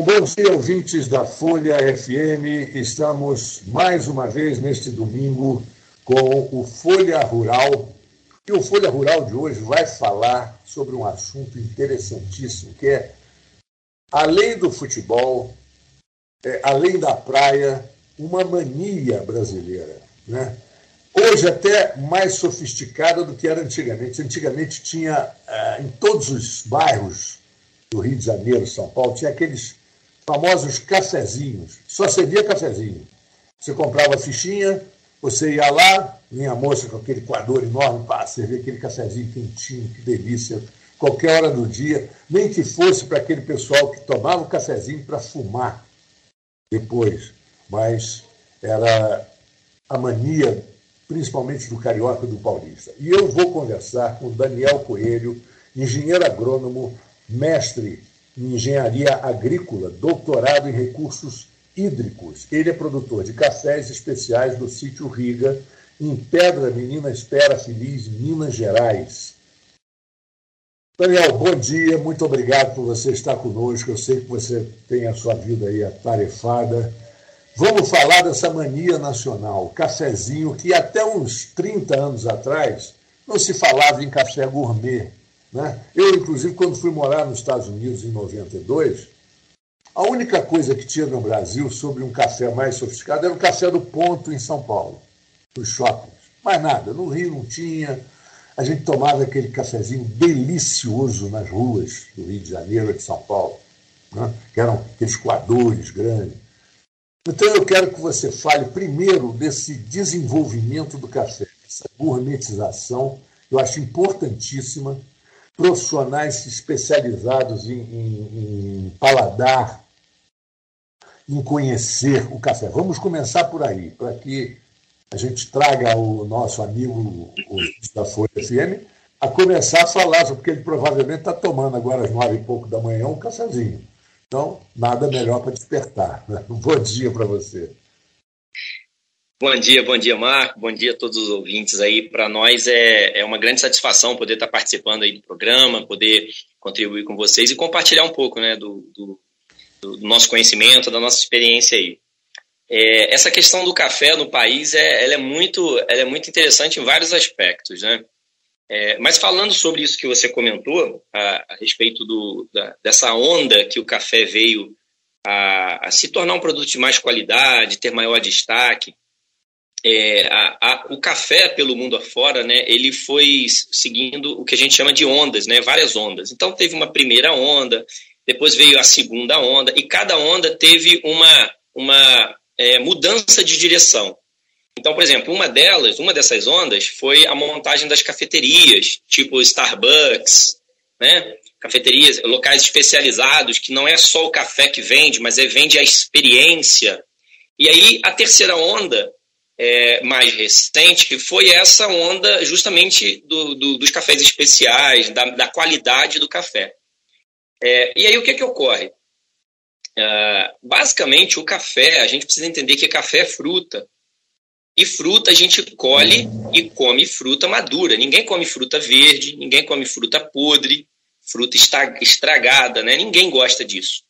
Bom dia, ouvintes da Folha FM. Estamos mais uma vez neste domingo com o Folha Rural. E o Folha Rural de hoje vai falar sobre um assunto interessantíssimo, que é, além do futebol, é, além da praia, uma mania brasileira. Né? Hoje até mais sofisticada do que era antigamente. Antigamente tinha, é, em todos os bairros do Rio de Janeiro, São Paulo, tinha aqueles famosos cafezinhos. Só servia cafezinho. Você comprava a fichinha, você ia lá, minha moça com aquele coador enorme, para servir aquele cafezinho quentinho, que delícia, qualquer hora do dia, nem que fosse para aquele pessoal que tomava o cafezinho para fumar depois. Mas era a mania, principalmente do carioca e do paulista. E eu vou conversar com Daniel Coelho, engenheiro agrônomo, mestre em engenharia agrícola, doutorado em recursos hídricos. Ele é produtor de cafés especiais do sítio Riga, em Pedra Menina Espera Feliz, Minas Gerais. Daniel, bom dia, muito obrigado por você estar conosco. Eu sei que você tem a sua vida aí atarefada. Vamos falar dessa mania nacional, cafezinho, que até uns 30 anos atrás não se falava em café gourmet. Né? Eu, inclusive, quando fui morar nos Estados Unidos em 92, a única coisa que tinha no Brasil sobre um café mais sofisticado era o café do ponto em São Paulo, nos shoppings. Mais nada, no Rio não tinha. A gente tomava aquele cafezinho delicioso nas ruas do Rio de Janeiro e de São Paulo, né? que eram aqueles coadores grandes. Então eu quero que você fale primeiro desse desenvolvimento do café, essa gourmetização, eu acho importantíssima profissionais especializados em, em, em paladar, em conhecer o café. Vamos começar por aí, para que a gente traga o nosso amigo da Folha FM a começar a falar, porque ele provavelmente está tomando agora às nove e pouco da manhã um cafezinho. Então, nada melhor para despertar. Né? Um bom dia para você. Bom dia, bom dia, Marco. Bom dia a todos os ouvintes aí. Para nós é, é uma grande satisfação poder estar participando aí do programa, poder contribuir com vocês e compartilhar um pouco né, do, do, do nosso conhecimento, da nossa experiência aí. É, essa questão do café no país é, ela é, muito, ela é muito interessante em vários aspectos, né? É, mas falando sobre isso que você comentou, a, a respeito do, da, dessa onda que o café veio a, a, se tornar um produto de mais qualidade, ter maior destaque, é, a, a, o café pelo mundo afora, né, ele foi seguindo o que a gente chama de ondas, né, várias ondas. Então teve uma primeira onda, depois veio a segunda onda, e cada onda teve uma, uma é, mudança de direção. Então, por exemplo, uma delas, uma dessas ondas foi a montagem das cafeterias, tipo Starbucks, né? Cafeterias, locais especializados, que não é só o café que vende, mas é vende a experiência. E aí, a terceira onda é, mais recente foi essa onda justamente do, do, dos cafés especiais, da, da, qualidade do café. É, e aí o que, que ocorre? É, basicamente, o café, a gente precisa entender que café é fruta. E fruta a gente colhe e come fruta madura. Ninguém come fruta verde, ninguém come fruta podre, fruta estragada, né? Ninguém gosta disso.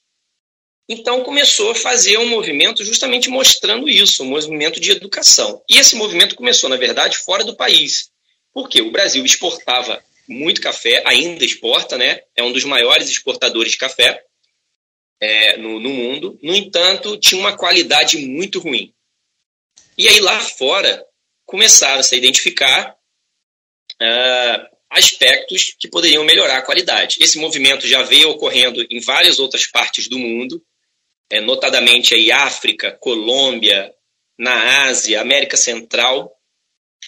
Então começou a fazer um movimento justamente mostrando isso, um movimento de educação. E esse movimento começou, na verdade, fora do país. Porque o Brasil exportava muito café, ainda exporta, né? É um dos maiores exportadores de café é, no, no mundo. No entanto, tinha uma qualidade muito ruim. E aí lá fora começaram -se a identificar uh, aspectos que poderiam melhorar a qualidade. Esse movimento já veio ocorrendo em várias outras partes do mundo é, notadamente aí África, Colômbia, na Ásia, América Central.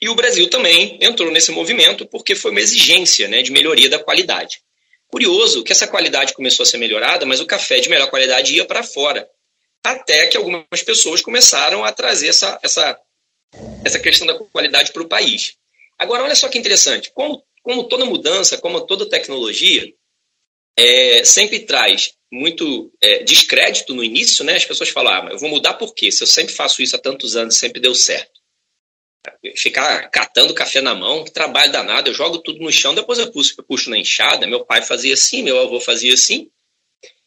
E o Brasil também entrou nesse movimento porque foi uma exigência né, de melhoria da qualidade. Curioso que essa qualidade começou a ser melhorada, mas o café de melhor qualidade ia para fora. Até que algumas pessoas começaram a trazer essa, essa, essa questão da qualidade para o país. Agora, olha só que interessante: como, como toda mudança, como toda tecnologia, é, sempre traz muito é, descrédito no início, né? As pessoas falam, ah, eu vou mudar por quê? Se eu sempre faço isso há tantos anos, sempre deu certo. Ficar catando café na mão, que trabalho danado, eu jogo tudo no chão, depois eu puxo, eu puxo na enxada. Meu pai fazia assim, meu avô fazia assim.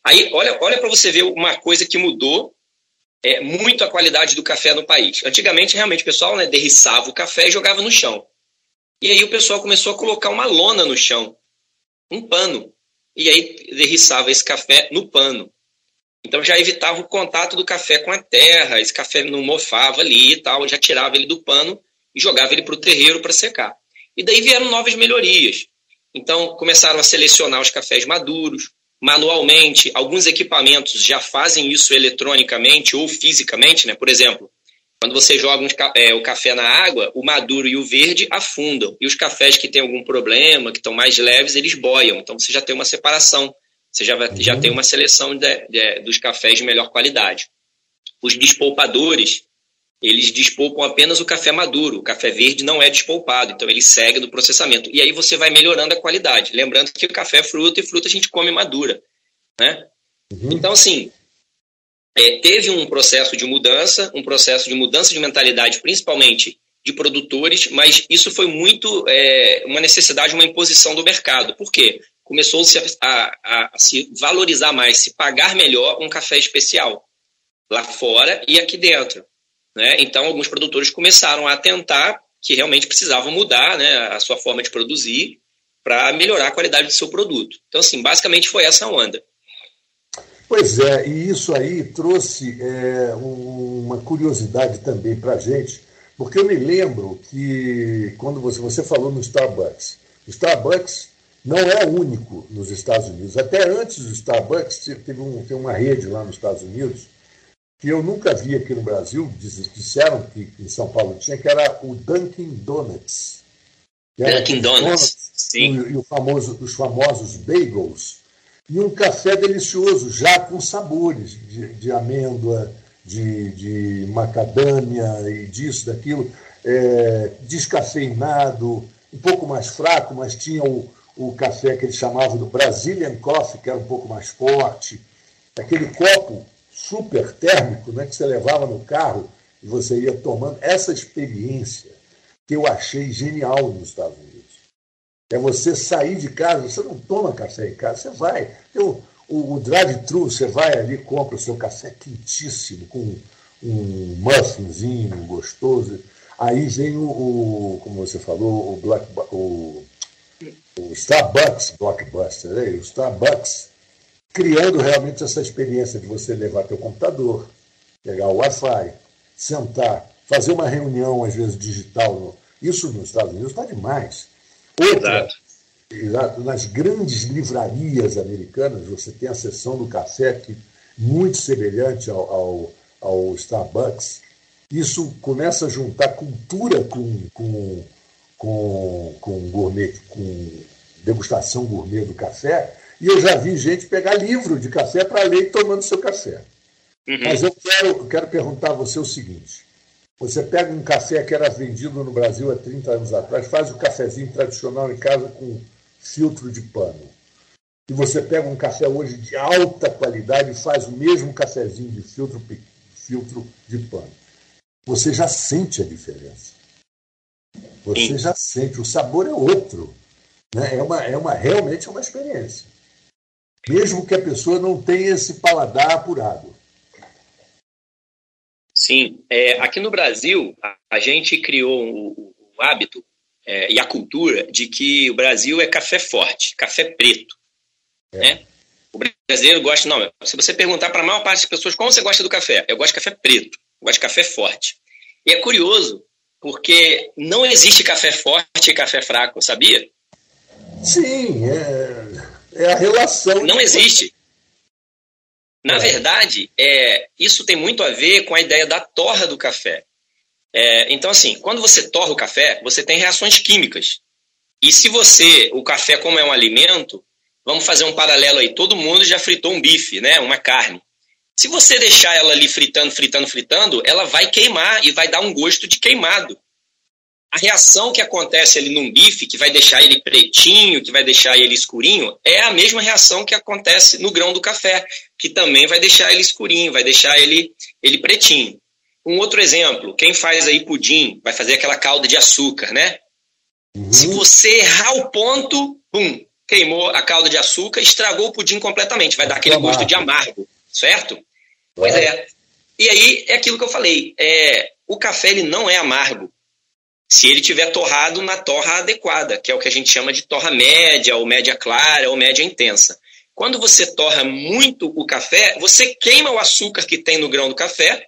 Aí, olha, olha para você ver uma coisa que mudou é, muito a qualidade do café no país. Antigamente, realmente, o pessoal né, derriçava o café e jogava no chão. E aí o pessoal começou a colocar uma lona no chão, um pano. E aí derriçava esse café no pano. Então já evitava o contato do café com a terra, esse café não mofava ali e tal, já tirava ele do pano e jogava ele para o terreiro para secar. E daí vieram novas melhorias. Então começaram a selecionar os cafés maduros, manualmente. Alguns equipamentos já fazem isso eletronicamente ou fisicamente, né? Por exemplo, quando você joga um, é, o café na água, o maduro e o verde afundam. E os cafés que têm algum problema, que estão mais leves, eles boiam. Então você já tem uma separação. Você já, vai, uhum. já tem uma seleção de, de, dos cafés de melhor qualidade. Os despolpadores, eles despolpam apenas o café maduro. O café verde não é despolpado, então ele segue no processamento. E aí você vai melhorando a qualidade. Lembrando que o café é fruta e fruta a gente come madura. Né? Uhum. Então, assim, é, teve um processo de mudança, um processo de mudança de mentalidade, principalmente de produtores, mas isso foi muito é, uma necessidade, uma imposição do mercado. Por quê? Começou-se a, a, a, se valorizar mais, se pagar melhor um café especial, lá fora e aqui dentro. Né? Então, alguns produtores começaram a atentar que realmente precisavam mudar né, a sua forma de produzir para melhorar a qualidade do seu produto. Então, assim, basicamente foi essa onda. Pois é, e isso aí trouxe é, uma curiosidade também para a gente, porque eu me lembro que quando você, você falou no Starbucks, o Starbucks não é único nos Estados Unidos. Até antes do Starbucks, teve um, tem uma rede lá nos Estados Unidos que eu nunca vi aqui no Brasil, disseram que em São Paulo tinha, que era o Dunkin' Donuts. Dunkin' Donuts, Donuts, sim. E, e famoso, os famosos bagels e um café delicioso, já com sabores de, de amêndoa, de, de, macadâmia e disso, daquilo, é, descafeinado, um pouco mais fraco, mas tinha o, o café que eles chamavam do Brazilian Coffee, que era um pouco mais forte, aquele copo super térmico né, que você levava no carro e você ia tomando. Essa experiência que eu achei genial nos Estados Unidos. É você sair de casa, você não toma café em casa, você vai. o, o, o drive-thru, você vai ali, compra o seu café quentíssimo, com um muffinzinho gostoso. Aí vem o, o como você falou, o, Black, o, o Starbucks Blockbuster, né? o Starbucks criando realmente essa experiência de você levar teu computador, pegar o Wi-Fi, sentar, fazer uma reunião, às vezes, digital. Isso nos Estados Unidos está demais. Outra, exato. nas grandes livrarias americanas, você tem a seção do café que muito semelhante ao, ao, ao Starbucks. Isso começa a juntar cultura com, com, com, com gourmet, com degustação gourmet do café. E eu já vi gente pegar livro de café para ler tomando seu café. Uhum. Mas eu quero, eu quero perguntar a você o seguinte: você pega um café que era vendido no Brasil há 30 anos atrás, faz o cafezinho tradicional em casa com filtro de pano. E você pega um café hoje de alta qualidade e faz o mesmo cafezinho de filtro, filtro de pano. Você já sente a diferença. Você já sente, o sabor é outro. Né? É, uma, é uma, realmente é uma experiência. Mesmo que a pessoa não tenha esse paladar apurado. Sim, é, aqui no Brasil, a, a gente criou o, o hábito é, e a cultura de que o Brasil é café forte, café preto. É. Né? O brasileiro gosta, não, se você perguntar para a maior parte das pessoas como você gosta do café, eu gosto de café preto, eu gosto de café forte. E é curioso, porque não existe café forte e café fraco, sabia? Sim, é, é a relação. Não existe. Na é. verdade, é, isso tem muito a ver com a ideia da torra do café. É, então, assim, quando você torra o café, você tem reações químicas. E se você, o café como é um alimento, vamos fazer um paralelo aí, todo mundo já fritou um bife, né, uma carne. Se você deixar ela ali fritando, fritando, fritando, ela vai queimar e vai dar um gosto de queimado a reação que acontece ali num bife, que vai deixar ele pretinho, que vai deixar ele escurinho, é a mesma reação que acontece no grão do café, que também vai deixar ele escurinho, vai deixar ele, ele pretinho. Um outro exemplo, quem faz aí pudim, vai fazer aquela calda de açúcar, né? Uhum. Se você errar o ponto, pum, queimou a calda de açúcar, estragou o pudim completamente, vai dar aquele gosto de amargo, certo? Pois é. E aí é aquilo que eu falei, é, o café ele não é amargo se ele tiver torrado na torra adequada, que é o que a gente chama de torra média, ou média clara, ou média intensa. Quando você torra muito o café, você queima o açúcar que tem no grão do café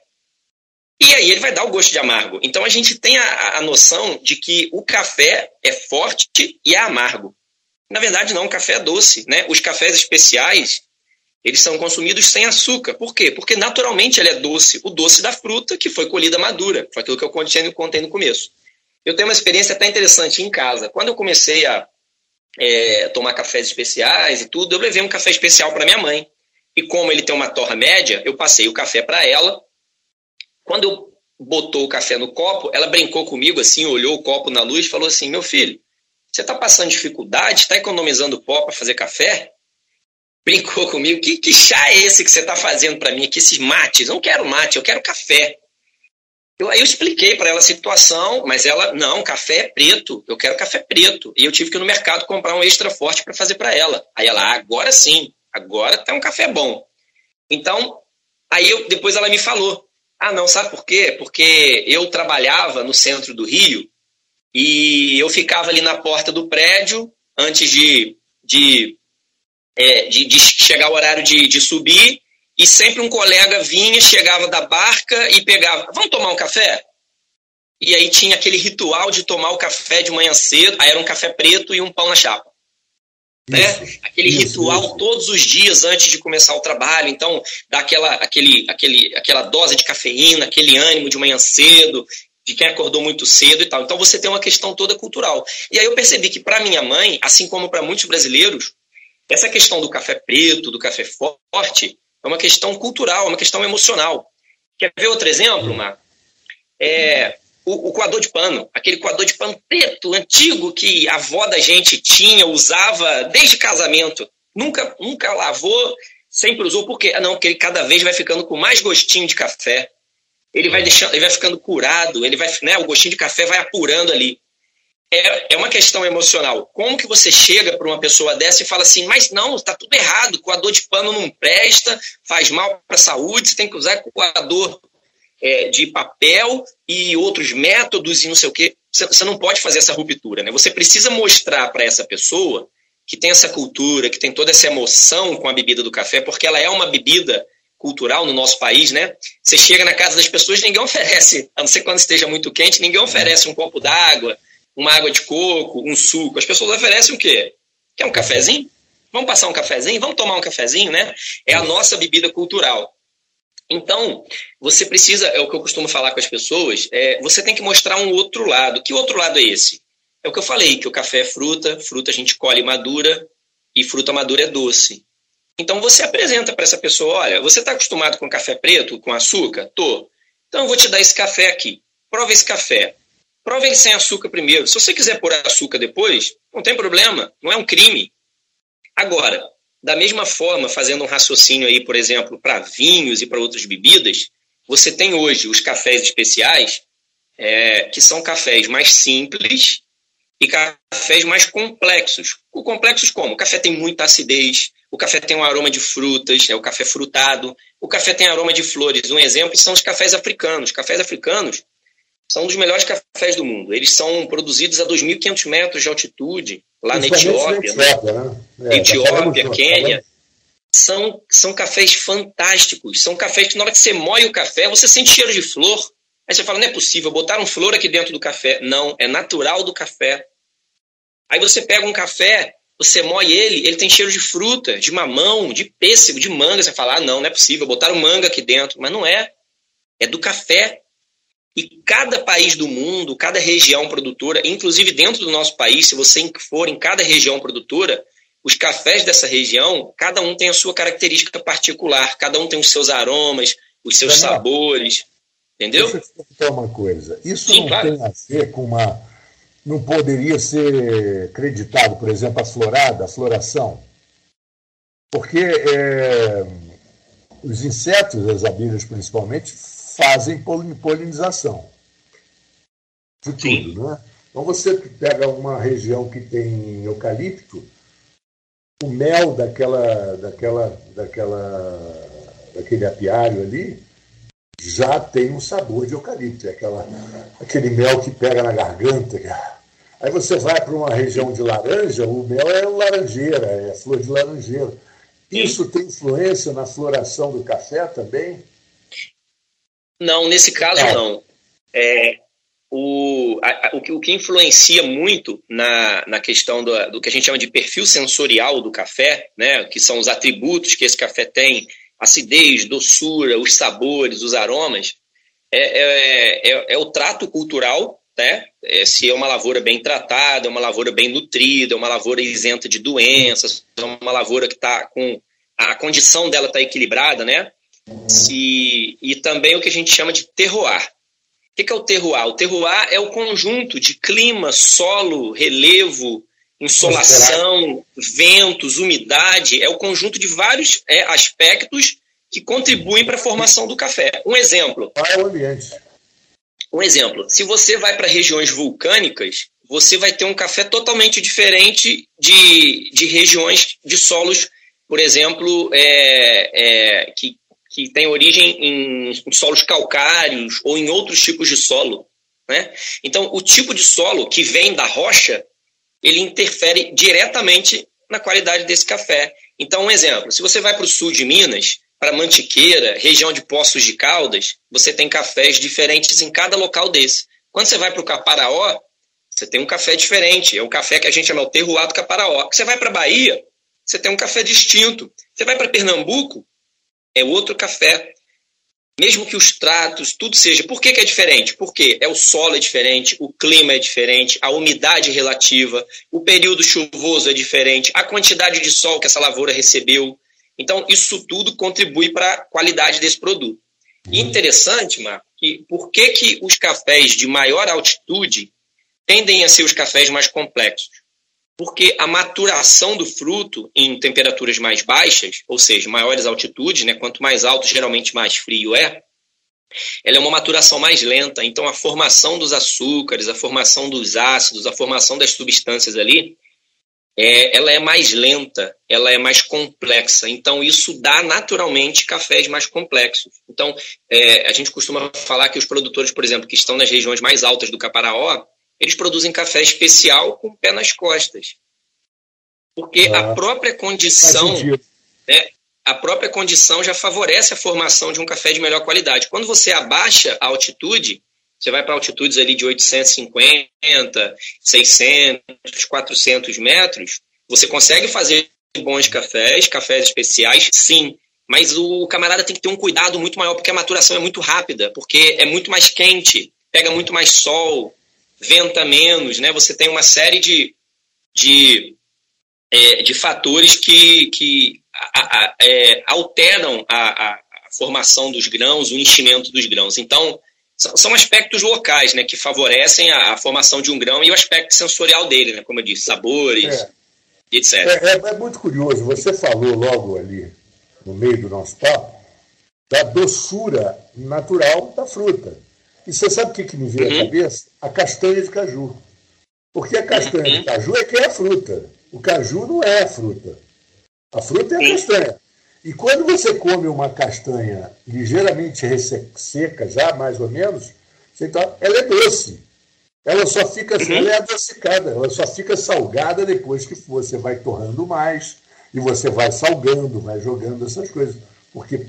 e aí ele vai dar o gosto de amargo. Então a gente tem a, a noção de que o café é forte e é amargo. Na verdade, não, o café é doce. Né? Os cafés especiais, eles são consumidos sem açúcar. Por quê? Porque naturalmente ele é doce. O doce da fruta que foi colhida madura. Foi aquilo que eu contei, contei no começo. Eu tenho uma experiência até interessante em casa. Quando eu comecei a é, tomar cafés especiais e tudo, eu levei um café especial para minha mãe. E como ele tem uma torra média, eu passei o café para ela quando eu botou o café no copo, ela brincou comigo assim, olhou o copo na luz e falou assim: Meu filho, você está passando dificuldade? Está economizando pó para fazer café? Brincou comigo: Que, que chá é esse que você está fazendo para mim aqui, esses mates? Eu não quero mate, eu quero café. Eu, eu expliquei para ela a situação, mas ela, não, café é preto, eu quero café preto. E eu tive que ir no mercado comprar um extra forte para fazer para ela. Aí ela, ah, agora sim, agora tá um café bom. Então, aí eu, depois ela me falou, ah, não, sabe por quê? Porque eu trabalhava no centro do Rio e eu ficava ali na porta do prédio antes de, de, é, de, de chegar o horário de, de subir e sempre um colega vinha, chegava da barca e pegava, vamos tomar um café? E aí tinha aquele ritual de tomar o café de manhã cedo, aí era um café preto e um pão na chapa. Né? Aquele isso, ritual isso. todos os dias antes de começar o trabalho, então dá aquela, aquele, aquele, aquela dose de cafeína, aquele ânimo de manhã cedo, de quem acordou muito cedo e tal. Então você tem uma questão toda cultural. E aí eu percebi que para minha mãe, assim como para muitos brasileiros, essa questão do café preto, do café forte, é uma questão cultural, é uma questão emocional. Quer ver outro exemplo, Marco? É, o, o, coador de pano, aquele coador de pano preto, antigo, que a avó da gente tinha, usava desde casamento. Nunca, nunca lavou, sempre usou, por quê? Ah, não, porque ele cada vez vai ficando com mais gostinho de café. Ele vai deixando, ele vai ficando curado, ele vai, né, o gostinho de café vai apurando ali. É, é uma questão emocional. Como que você chega para uma pessoa dessa e fala assim, mas não, está tudo errado, coador de pano não presta, faz mal para a saúde, você tem que usar coador é, de papel e outros métodos e não sei o quê. Você não pode fazer essa ruptura. Né? Você precisa mostrar para essa pessoa que tem essa cultura, que tem toda essa emoção com a bebida do café, porque ela é uma bebida cultural no nosso país, né? Você chega na casa das pessoas, ninguém oferece, a não ser quando esteja muito quente, ninguém oferece um copo d'água, uma água de coco, um suco. As pessoas oferecem o quê? Quer um cafezinho? Vamos passar um cafezinho? Vamos tomar um cafezinho, né? É a nossa bebida cultural. Então, você precisa, é o que eu costumo falar com as pessoas, é, você tem que mostrar um outro lado. Que outro lado é esse? É o que eu falei, que o café é fruta, fruta a gente colhe madura e fruta madura é doce. Então você apresenta para essa pessoa, olha, você está acostumado com café preto, com açúcar? Tô. Então eu vou te dar esse café aqui. Prova esse café. Prova ele sem açúcar primeiro. Se você quiser pôr açúcar depois, não tem problema, não é um crime. Agora, da mesma forma, fazendo um raciocínio aí, por exemplo, para vinhos e para outras bebidas, você tem hoje os cafés especiais, é, que são cafés mais simples e cafés mais complexos. O complexos como? O café tem muita acidez, o café tem um aroma de frutas, é o café frutado, o café tem aroma de flores. Um exemplo são os cafés africanos. Os cafés africanos são um dos melhores cafés do mundo. Eles são produzidos a 2.500 metros de altitude, lá na Etiópia. Né? Etiópia, né? é, Etiópia Quênia. São, são cafés fantásticos. São cafés que, na hora que você moe o café, você sente cheiro de flor. Aí você fala, não é possível, botaram flor aqui dentro do café. Não, é natural do café. Aí você pega um café, você moe ele, ele tem cheiro de fruta, de mamão, de pêssego, de manga. Você fala, ah, não, não é possível, botaram manga aqui dentro. Mas não é. É do café. E cada país do mundo, cada região produtora, inclusive dentro do nosso país, se você for em cada região produtora, os cafés dessa região, cada um tem a sua característica particular, cada um tem os seus aromas, os seus sabores. Entendeu? Deixa eu explicar uma coisa. Isso Sim, não claro. tem a ver com uma. Não poderia ser acreditado, por exemplo, a florada, a floração. Porque é, os insetos, as abelhas principalmente, fazem polinização de tudo, né? Então você pega uma região que tem eucalipto, o mel daquela, daquela, daquela, daquele apiário ali já tem um sabor de eucalipto, é aquela, aquele mel que pega na garganta. Aí você vai para uma região de laranja, o mel é laranjeira, é flor de laranjeira. Isso tem influência na floração do café também? Não, nesse caso é. não. É, o, a, o, que, o que influencia muito na, na questão do, do que a gente chama de perfil sensorial do café, né, que são os atributos que esse café tem, acidez, doçura, os sabores, os aromas, é, é, é, é o trato cultural, né? É, se é uma lavoura bem tratada, é uma lavoura bem nutrida, é uma lavoura isenta de doenças, é uma lavoura que está com a condição dela está equilibrada, né? Se, e também o que a gente chama de terroir. O que é o terroir? O terroir é o conjunto de clima, solo, relevo, insolação, ventos, umidade, é o conjunto de vários é, aspectos que contribuem para a formação do café. Um exemplo. é o ambiente. Um exemplo. Se você vai para regiões vulcânicas, você vai ter um café totalmente diferente de, de regiões de solos, por exemplo, é, é, que que tem origem em, em solos calcários ou em outros tipos de solo. Né? Então, o tipo de solo que vem da rocha, ele interfere diretamente na qualidade desse café. Então, um exemplo: se você vai para o sul de Minas, para Mantiqueira, região de Poços de Caldas, você tem cafés diferentes em cada local desse. Quando você vai para o Caparaó, você tem um café diferente. É o café que a gente chama o terroir do Caparaó. Você vai para Bahia, você tem um café distinto. Você vai para Pernambuco, é outro café. Mesmo que os tratos, tudo seja. Por que, que é diferente? Porque é o solo é diferente, o clima é diferente, a umidade relativa, o período chuvoso é diferente, a quantidade de sol que essa lavoura recebeu. Então, isso tudo contribui para a qualidade desse produto. E uhum. interessante, Marco, que por que, que os cafés de maior altitude tendem a ser os cafés mais complexos? Porque a maturação do fruto em temperaturas mais baixas, ou seja, maiores altitudes, né, quanto mais alto, geralmente mais frio é, ela é uma maturação mais lenta. Então, a formação dos açúcares, a formação dos ácidos, a formação das substâncias ali, é, ela é mais lenta, ela é mais complexa. Então, isso dá naturalmente cafés mais complexos. Então, é, a gente costuma falar que os produtores, por exemplo, que estão nas regiões mais altas do Caparaó, eles produzem café especial com pé nas costas. Porque ah, a própria condição, né, a própria condição já favorece a formação de um café de melhor qualidade. Quando você abaixa a altitude, você vai para altitudes ali de 850, 600, 400 metros, você consegue fazer bons cafés, cafés especiais, sim. Mas o camarada tem que ter um cuidado muito maior, porque a maturação é muito rápida, porque é muito mais quente, pega muito mais sol, venta menos, né? Você tem uma série de, de, é, de fatores que, que a, a, é, alteram a, a, formação dos grãos, o enchimento dos grãos. Então, são, são aspectos locais, né, que favorecem a, formação de um grão e o aspecto sensorial dele, né, como eu disse, sabores, é. etc. É, é, é muito curioso, você falou logo ali, no meio do nosso papo, da doçura natural da fruta. E você sabe o que, que me veio uhum. à cabeça? A castanha de caju. Porque a castanha uhum. de caju é que é a fruta. O caju não é a fruta. A fruta é a castanha. E quando você come uma castanha ligeiramente seca, já mais ou menos, então, ela é doce. Ela só fica assim, ela é adocicada, ela só fica salgada depois que você vai torrando mais e você vai salgando, vai jogando essas coisas. Porque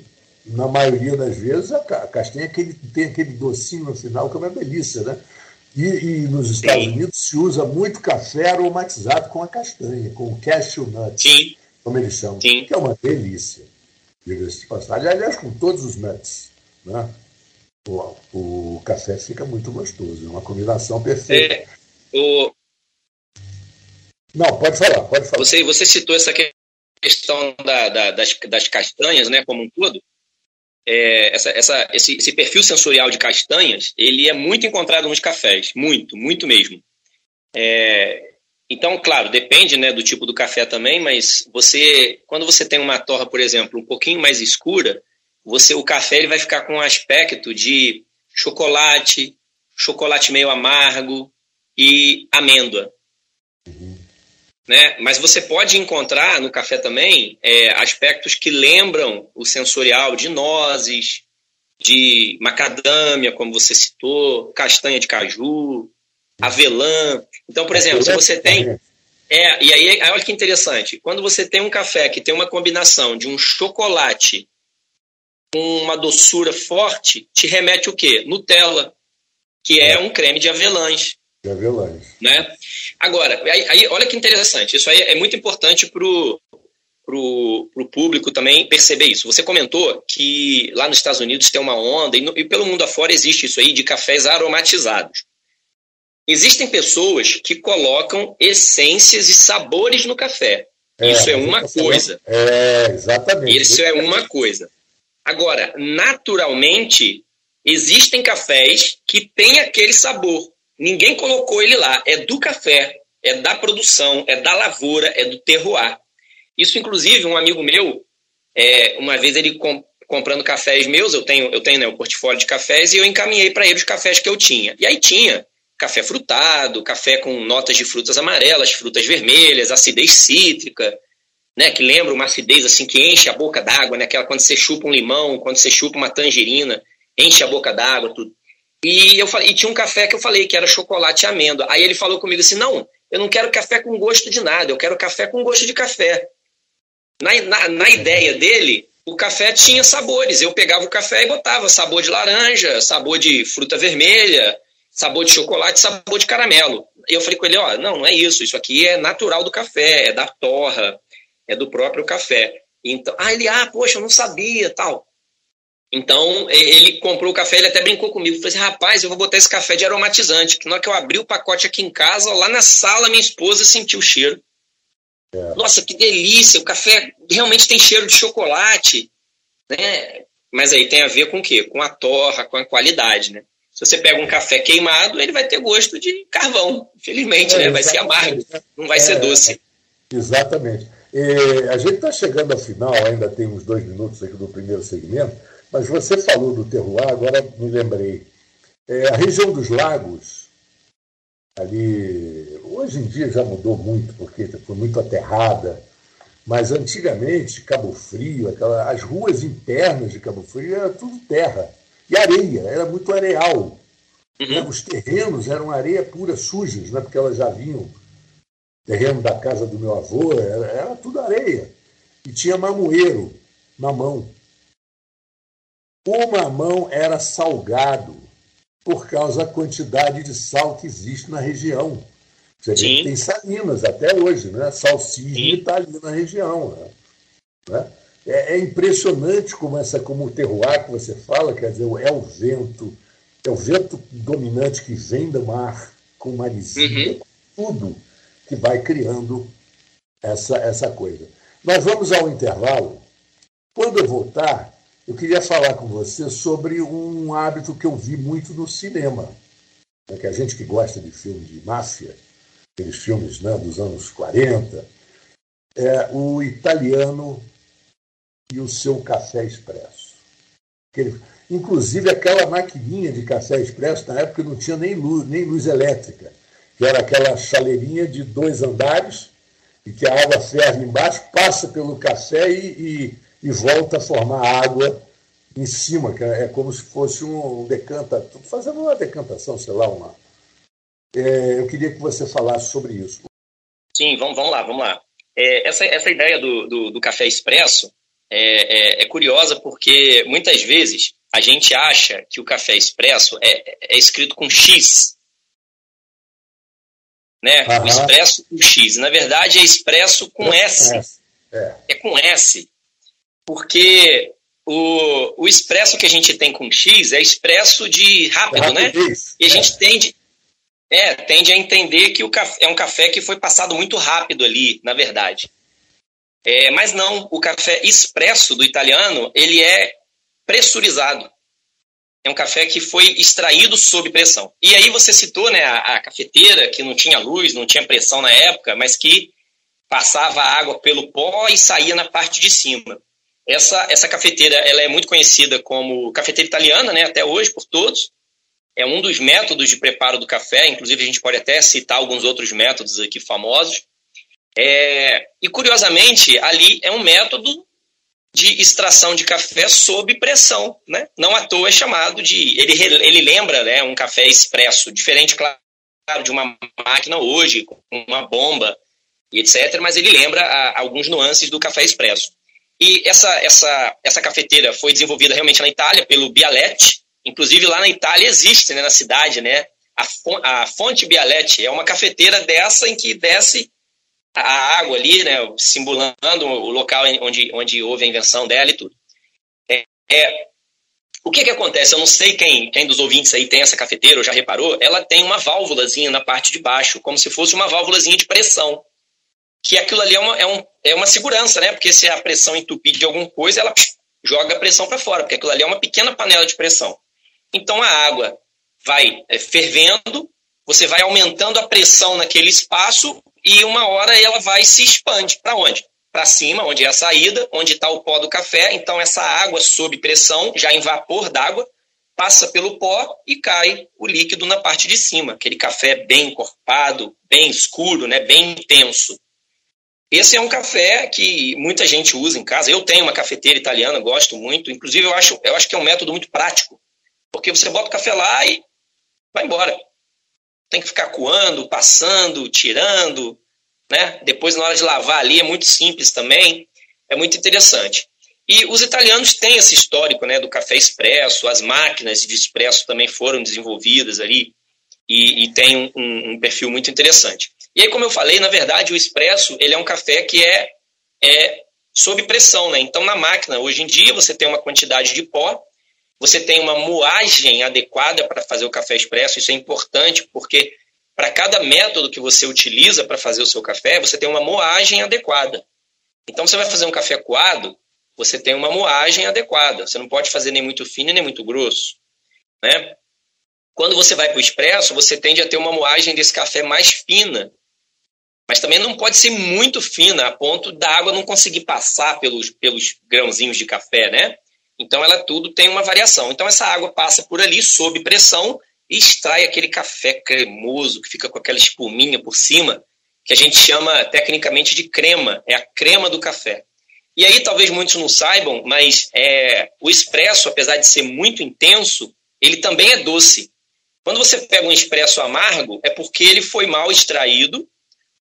na maioria das vezes, a castanha aquele, tem aquele docinho no final, que é uma delícia, né? E, e nos Estados Sim. Unidos se usa muito café aromatizado com a castanha, com o cashew nut, Sim. como eles chamam, Sim. que é uma delícia. Diga-se de passagem. Aliás, com todos os nuts, né? O, o, café fica muito gostoso, é uma combinação perfeita. É, o... Não, pode falar, pode falar. Você, você citou essa questão da, da, das, das castanhas, né, como um todo é, essa, essa, esse, esse, perfil sensorial de castanhas, ele é muito encontrado nos cafés, muito, muito mesmo. É, então, claro, depende né, do tipo do café também, mas você, quando você tem uma torra, por exemplo, um pouquinho mais escura, você, o café ele vai ficar com um aspecto de chocolate, chocolate meio amargo e amêndoa. Né? Mas você pode encontrar no café também é, aspectos que lembram o sensorial de nozes, de macadâmia, como você citou, castanha de caju, avelã. Então, por exemplo, se você tem. É, e aí, olha que interessante. Quando você tem um café que tem uma combinação de um chocolate com uma doçura forte, te remete o quê? Nutella, que é, é. um creme de avelãs. De avelãs. Né? Agora, aí, aí, olha que interessante. Isso aí é muito importante para o pro, pro público também perceber isso. Você comentou que lá nos Estados Unidos tem uma onda, e, no, e pelo mundo afora existe isso aí, de cafés aromatizados. Existem pessoas que colocam essências e sabores no café. É, isso é uma coisa. É, exatamente. Isso é uma coisa. Agora, naturalmente, existem cafés que têm aquele sabor. Ninguém colocou ele lá. É do café, é da produção, é da lavoura, é do terroir. Isso, inclusive, um amigo meu, é, uma vez ele com, comprando cafés meus, eu tenho, eu tenho né, o portfólio de cafés, e eu encaminhei para ele os cafés que eu tinha. E aí tinha café frutado, café com notas de frutas amarelas, frutas vermelhas, acidez cítrica, né, que lembra uma acidez assim que enche a boca d'água, né, aquela quando você chupa um limão, quando você chupa uma tangerina, enche a boca d'água, tudo. E eu e tinha um café que eu falei que era chocolate e amêndoa. Aí ele falou comigo assim: "Não, eu não quero café com gosto de nada, eu quero café com gosto de café". Na, na, na ideia dele, o café tinha sabores. Eu pegava o café e botava sabor de laranja, sabor de fruta vermelha, sabor de chocolate, sabor de caramelo. Eu falei com ele, ó, não, não é isso. Isso aqui é natural do café, é da torra, é do próprio café. Então, ah, ele, ah, poxa, eu não sabia, tal. Então, ele comprou o café, ele até brincou comigo. Falei assim, rapaz, eu vou botar esse café de aromatizante. Que na hora que eu abri o pacote aqui em casa, lá na sala, minha esposa sentiu o cheiro. É. Nossa, que delícia! O café realmente tem cheiro de chocolate, né? Mas aí tem a ver com o quê? Com a torra, com a qualidade, né? Se você pega um café queimado, ele vai ter gosto de carvão, infelizmente, é, né? Vai ser amargo, não vai é, ser doce. Exatamente. E a gente está chegando ao final, ainda tem uns dois minutos aqui do primeiro segmento, mas você falou do terroir, agora me lembrei. É, a região dos lagos, ali, hoje em dia já mudou muito, porque foi muito aterrada, mas antigamente, Cabo Frio, aquela, as ruas internas de Cabo Frio era tudo terra e areia, era muito areal. Uhum. Né? Os terrenos eram areia pura, sujas, né? porque elas já vinham. Terreno da casa do meu avô, era, era tudo areia. E tinha mamoeiro, mamão. O mamão era salgado por causa da quantidade de sal que existe na região. Você Sim. tem salinas até hoje, né? Salsicha está ali na região. Né? né? É, é, impressionante como essa, como o terroir que você fala, quer dizer, é o vento, é o vento dominante que vem do mar com maresia, uhum. tudo que vai criando essa, essa coisa. Nós vamos ao intervalo. Quando eu voltar, eu queria falar com você sobre um hábito que eu vi muito no cinema. Né, que a gente que gosta de filmes de máfia, aqueles filmes né, dos anos 40, é o italiano e o seu café expresso. Aquele, inclusive aquela maquininha de café expresso, na época não tinha nem luz, nem luz elétrica, que era aquela chaleirinha de dois andares, e que a água ferve embaixo, passa pelo café e, e e volta a formar água em cima, que é como se fosse um decanta, fazendo uma decantação, sei lá, uma. É, eu queria que você falasse sobre isso. Sim, vamos, vamos lá, vamos lá. É, essa, essa ideia do, do, do café expresso é, é, é, curiosa porque muitas vezes a gente acha que o café expresso é, é escrito com X. Né? O expresso com X. Na verdade, é expresso com S. É. é com S porque o, o expresso que a gente tem com X é expresso de rápido, né? E a gente é. tende, é, tende a entender que o café, é um café que foi passado muito rápido ali, na verdade. É, mas não, o café expresso do italiano, ele é pressurizado. É um café que foi extraído sob pressão. E aí você citou né, a, a cafeteira, que não tinha luz, não tinha pressão na época, mas que passava água pelo pó e saía na parte de cima. Essa, essa cafeteira ela é muito conhecida como cafeteira italiana, né, até hoje, por todos. É um dos métodos de preparo do café, inclusive a gente pode até citar alguns outros métodos aqui famosos. É, e curiosamente, ali é um método de extração de café sob pressão, né? Não à toa é chamado de ele, ele lembra, né, um café expresso, diferente claro de uma máquina hoje com uma bomba e etc, mas ele lembra a, alguns nuances do café expresso. E essa essa essa cafeteira foi desenvolvida realmente na Itália pelo Bialetti, inclusive lá na Itália existe, né, na cidade, né, a, Fonte Bialetti é uma cafeteira dessa em que desce a água ali, né, simulando o local onde, onde houve a invenção dela e tudo. É, é, o que, que acontece? Eu não sei quem, quem dos ouvintes aí tem essa cafeteira ou já reparou, ela tem uma válvulazinha na parte de baixo, como se fosse uma válvulazinha de pressão. Que aquilo ali é uma, é, um, é uma segurança, né? Porque se a pressão entupir de alguma coisa, ela joga a pressão para fora, porque aquilo ali é uma pequena panela de pressão. Então a água vai é, fervendo, você vai aumentando a pressão naquele espaço e uma hora ela vai se expande. Para onde? Para cima, onde é a saída, onde está o pó do café. Então, essa água sob pressão, já em vapor d'água, passa pelo pó e cai o líquido na parte de cima. Aquele café bem encorpado, bem escuro, né, bem intenso. Esse é um café que muita gente usa em casa. Eu tenho uma cafeteira italiana, gosto muito. Inclusive, eu acho, eu acho que é um método muito prático. Porque você bota o café lá e vai embora tem que ficar coando, passando, tirando, né? Depois, na hora de lavar ali, é muito simples também, é muito interessante. E os italianos têm esse histórico né, do café expresso, as máquinas de expresso também foram desenvolvidas ali e, e tem um, um, perfil muito interessante. E aí, como eu falei, na verdade, o expresso ele é um café que é, é sob pressão. Né? Então, na máquina, hoje em dia, você tem uma quantidade de pó você tem uma moagem adequada para fazer o café expresso, isso é importante porque para cada método que você utiliza para fazer o seu café, você tem uma moagem adequada. Então, você vai fazer um café coado, você tem uma moagem adequada. Você não pode fazer nem muito fino nem muito grosso. Né? Quando você vai para o expresso, você tende a ter uma moagem desse café mais fina. Mas também não pode ser muito fina, a ponto da água não conseguir passar pelos, pelos grãozinhos de café, né? Então ela tudo tem uma variação. Então essa água passa por ali sob pressão e extrai aquele café cremoso que fica com aquela espuminha por cima, que a gente chama tecnicamente de crema, é a crema do café. E aí talvez muitos não saibam, mas é, o expresso, apesar de ser muito intenso, ele também é doce. Quando você pega um expresso amargo, é porque ele foi mal extraído,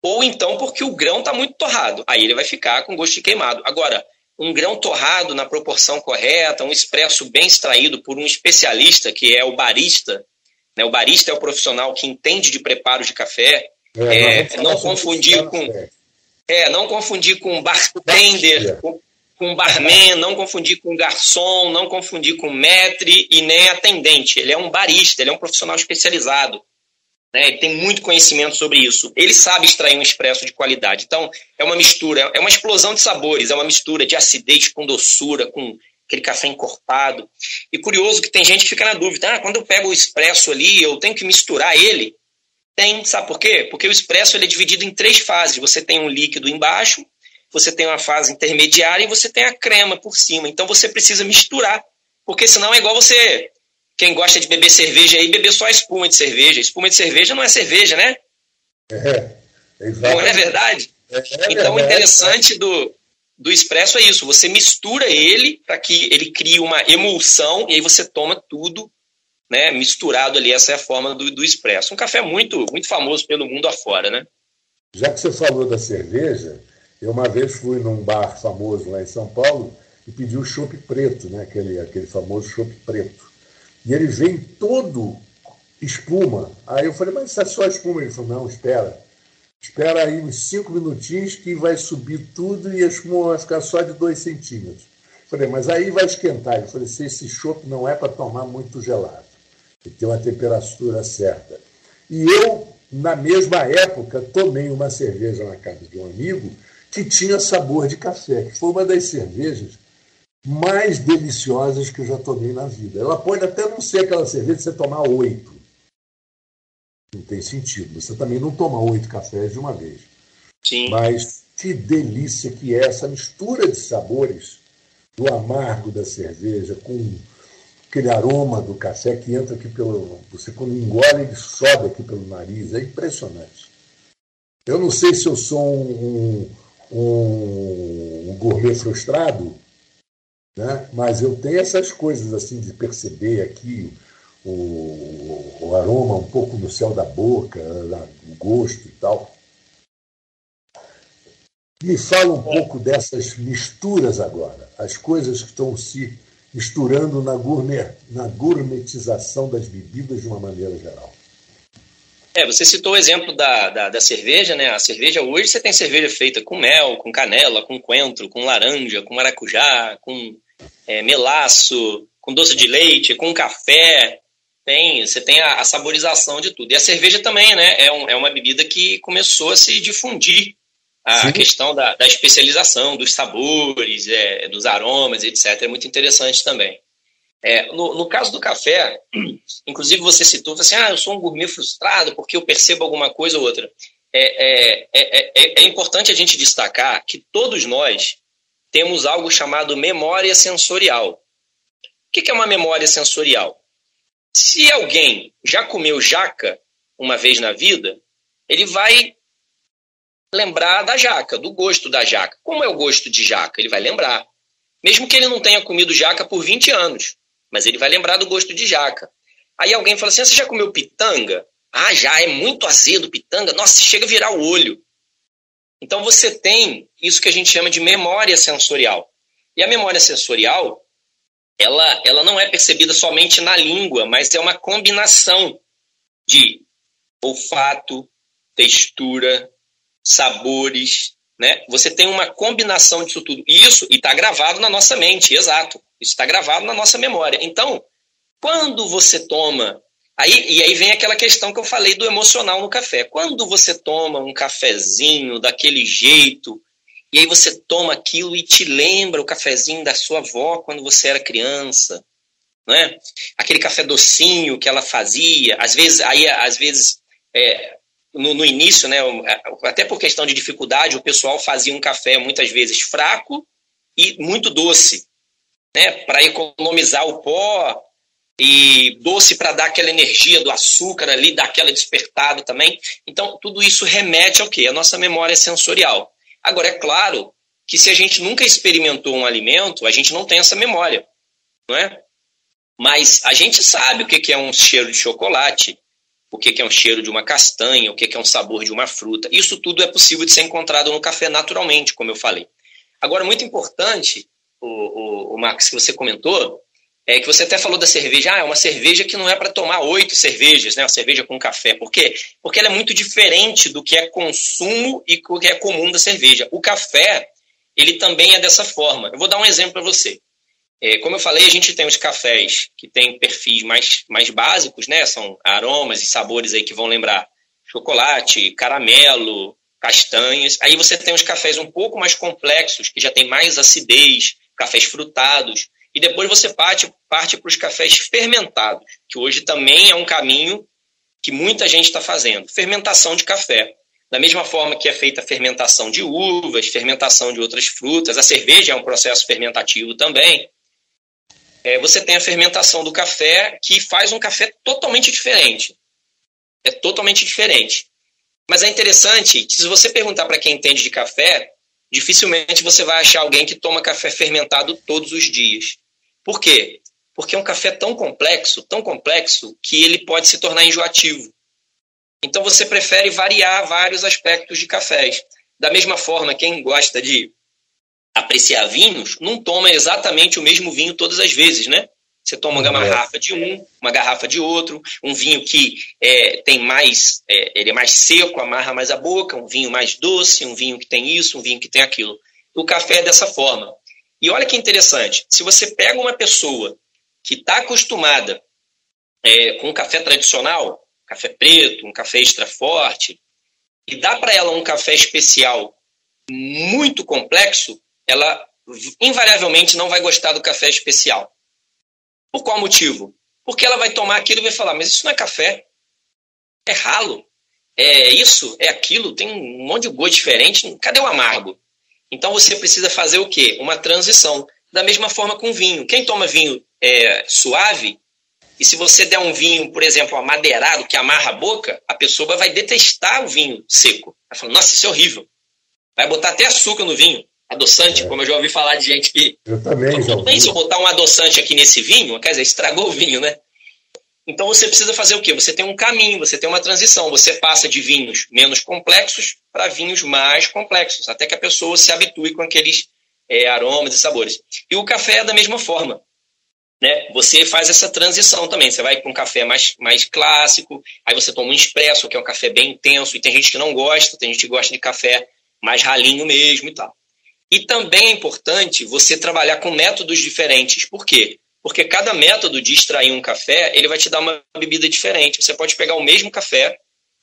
ou então porque o grão está muito torrado. Aí ele vai ficar com gosto de queimado. Agora, um grão torrado na proporção correta, um expresso bem extraído por um especialista, que é o barista. Né? O barista é o profissional que entende de preparo de café. É, é, não confundir com é, não confundir com bartender, com, com barman, não confundir com garçom, não confundir com maître e nem atendente. Ele é um barista, ele é um profissional especializado né? Ele tem muito conhecimento sobre isso. Ele sabe extrair um expresso de qualidade. Então, é uma mistura, é uma explosão de sabores, é uma mistura de acidez com doçura, com aquele café encorpado. E curioso que tem gente que fica na dúvida: ah, quando eu pego o expresso ali, eu tenho que misturar ele? Tem, sabe por quê? Porque o expresso ele é dividido em três fases. Você tem um líquido embaixo, você tem uma fase intermediária e você tem a crema por cima. Então você precisa misturar, porque senão é igual você quem gosta de beber cerveja aí, beber só espuma de cerveja. Espuma de cerveja não é cerveja, né? É, Não é verdade? É, é então, o interessante do, do expresso é isso. Você mistura ele para que ele crie uma emulsão e aí você toma tudo né, misturado ali. Essa é a forma do, do expresso. Um café muito, muito famoso pelo mundo afora, né? Já que você falou da cerveja, eu uma vez fui num bar famoso lá em São Paulo e pedi o chopp preto, né? aquele, aquele famoso chopp preto. E ele vem todo espuma. Aí eu falei, mas isso é só espuma? Ele falou, não, espera. Espera aí uns cinco minutinhos que vai subir tudo e a espuma vai ficar só de dois centímetros. Eu falei, mas aí vai esquentar. Eu falei, se esse chopp não é para tomar muito gelado. Tem que ter uma temperatura certa. E eu, na mesma época, tomei uma cerveja na casa de um amigo que tinha sabor de café, que foi uma das cervejas mais deliciosas que eu já tomei na vida. Ela pode até não ser aquela cerveja que você tomar oito. Não tem sentido. Você também não toma oito cafés de uma vez. Sim. Mas que delícia que é essa mistura de sabores do amargo da cerveja com aquele aroma do café que entra aqui pelo. Você quando engole, ele sobe aqui pelo nariz. É impressionante. Eu não sei se eu sou um, um, um gourmet frustrado, né? mas eu tenho essas coisas assim de perceber aqui o, o aroma um pouco no céu da boca, o gosto e tal. Me fala um pouco dessas misturas agora, as coisas que estão se misturando na, gourmet, na gourmetização das bebidas de uma maneira geral. É, você citou o exemplo da, da, da, cerveja, né? A cerveja hoje você tem cerveja feita com mel, com canela, com coentro, com laranja, com maracujá, com é, melaço, com doce de leite, com café. Tem, você tem a, a saborização de tudo. E a cerveja também, né? É, um, é uma bebida que começou a se difundir a, questão da, da, especialização, dos sabores, é, dos aromas, etc. É muito interessante também. É, no, no, caso do café, inclusive você citou, assim, ah, eu sou um gourmet frustrado porque eu percebo alguma coisa ou outra. É, é, é, é importante a gente destacar que todos nós temos algo chamado memória sensorial. O que é uma memória sensorial? Se alguém já comeu jaca uma vez na vida, ele vai lembrar da jaca, do gosto da jaca. Como é o gosto de jaca? Ele vai lembrar. Mesmo que ele não tenha comido jaca por 20 anos, mas ele vai lembrar do gosto de jaca. Aí alguém fala assim: ah, você já comeu pitanga? Ah, já, é muito azedo pitanga. Nossa, chega a virar o olho. Então você tem isso que a gente chama de memória sensorial. E a memória sensorial, ela, ela não é percebida somente na língua, mas é uma combinação de olfato, textura, sabores, né? Você tem uma combinação disso tudo. Isso está gravado na nossa mente, exato. Isso está gravado na nossa memória. Então, quando você toma Aí, e aí vem aquela questão que eu falei do emocional no café. Quando você toma um cafezinho daquele jeito, e aí você toma aquilo e te lembra o cafezinho da sua avó quando você era criança, né? Aquele café docinho que ela fazia, às vezes, aí, às vezes é, no, no, início, né, até por questão de dificuldade, o pessoal fazia um café muitas vezes fraco e muito doce, né, para economizar o pó e doce para dar aquela energia do açúcar ali, dar aquela despertada também. Então, tudo isso remete ao quê? A nossa memória sensorial. Agora, é claro que se a gente nunca experimentou um alimento, a gente não tem essa memória, não é? Mas a gente sabe o que é um cheiro de chocolate, o que é um cheiro de uma castanha, o que é um sabor de uma fruta. Isso tudo é possível de ser encontrado no café naturalmente, como eu falei. Agora, muito importante, o, o, o Max, que você comentou, é que você até falou da cerveja. Ah, é uma cerveja que não é para tomar oito cervejas, né? Uma cerveja com café. Por quê? Porque ela é muito diferente do que é consumo e do que é comum da cerveja. O café, ele também é dessa forma. Eu vou dar um exemplo para você. É, como eu falei, a gente tem os cafés que têm perfis mais, mais básicos, né? São aromas e sabores aí que vão lembrar chocolate, caramelo, castanhas. Aí você tem os cafés um pouco mais complexos, que já tem mais acidez, cafés frutados. E depois você parte, parte para os cafés fermentados, que hoje também é um caminho que muita gente está fazendo. Fermentação de café. Da mesma forma que é feita a fermentação de uvas, fermentação de outras frutas, a cerveja é um processo fermentativo também é, você tem a fermentação do café, que faz um café totalmente diferente. É totalmente diferente. Mas é interessante que, se você perguntar para quem entende de café, dificilmente você vai achar alguém que toma café fermentado todos os dias. Por quê? Porque é um café tão complexo, tão complexo, que ele pode se tornar enjoativo. Então você prefere variar vários aspectos de cafés. Da mesma forma, quem gosta de apreciar vinhos, não toma exatamente o mesmo vinho todas as vezes, né? Você toma uma garrafa de um, uma garrafa de outro, um vinho que é, tem mais, é, ele é mais seco, amarra mais a boca, um vinho mais doce, um vinho que tem isso, um vinho que tem aquilo. O café é dessa forma. E olha que interessante, se você pega uma pessoa que está acostumada é, com um café tradicional, café preto, um café extra forte, e dá para ela um café especial muito complexo, ela invariavelmente não vai gostar do café especial. Por qual motivo? Porque ela vai tomar aquilo e vai falar: mas isso não é café, é ralo, é isso, é aquilo, tem um monte de gosto diferente, cadê o amargo? Então você precisa fazer o quê? Uma transição. Da mesma forma com vinho. Quem toma vinho é, suave E se você der um vinho, por exemplo, amadeirado, que amarra a boca, a pessoa vai detestar o vinho seco. Vai falar, nossa, isso é horrível. Vai botar até açúcar no vinho, adoçante, é. como eu já ouvi falar de gente que. Eu também, Tudo bem se eu botar um adoçante aqui nesse vinho, quer dizer, estragou o vinho, né? Então você precisa fazer o quê? Você tem um caminho, você tem uma transição. Você passa de vinhos menos complexos para vinhos mais complexos, até que a pessoa se habitue com aqueles é, aromas e sabores. E o café é da mesma forma né, você faz essa transição também. Você vai com um café mais, mais clássico, aí você toma um expresso, que é um café bem intenso, e tem gente que não gosta, tem gente que gosta de café mais ralinho mesmo e tal. E também é importante você trabalhar com métodos diferentes. Por quê? Porque cada método de extrair um café, ele vai te dar uma bebida diferente. Você pode pegar o mesmo café,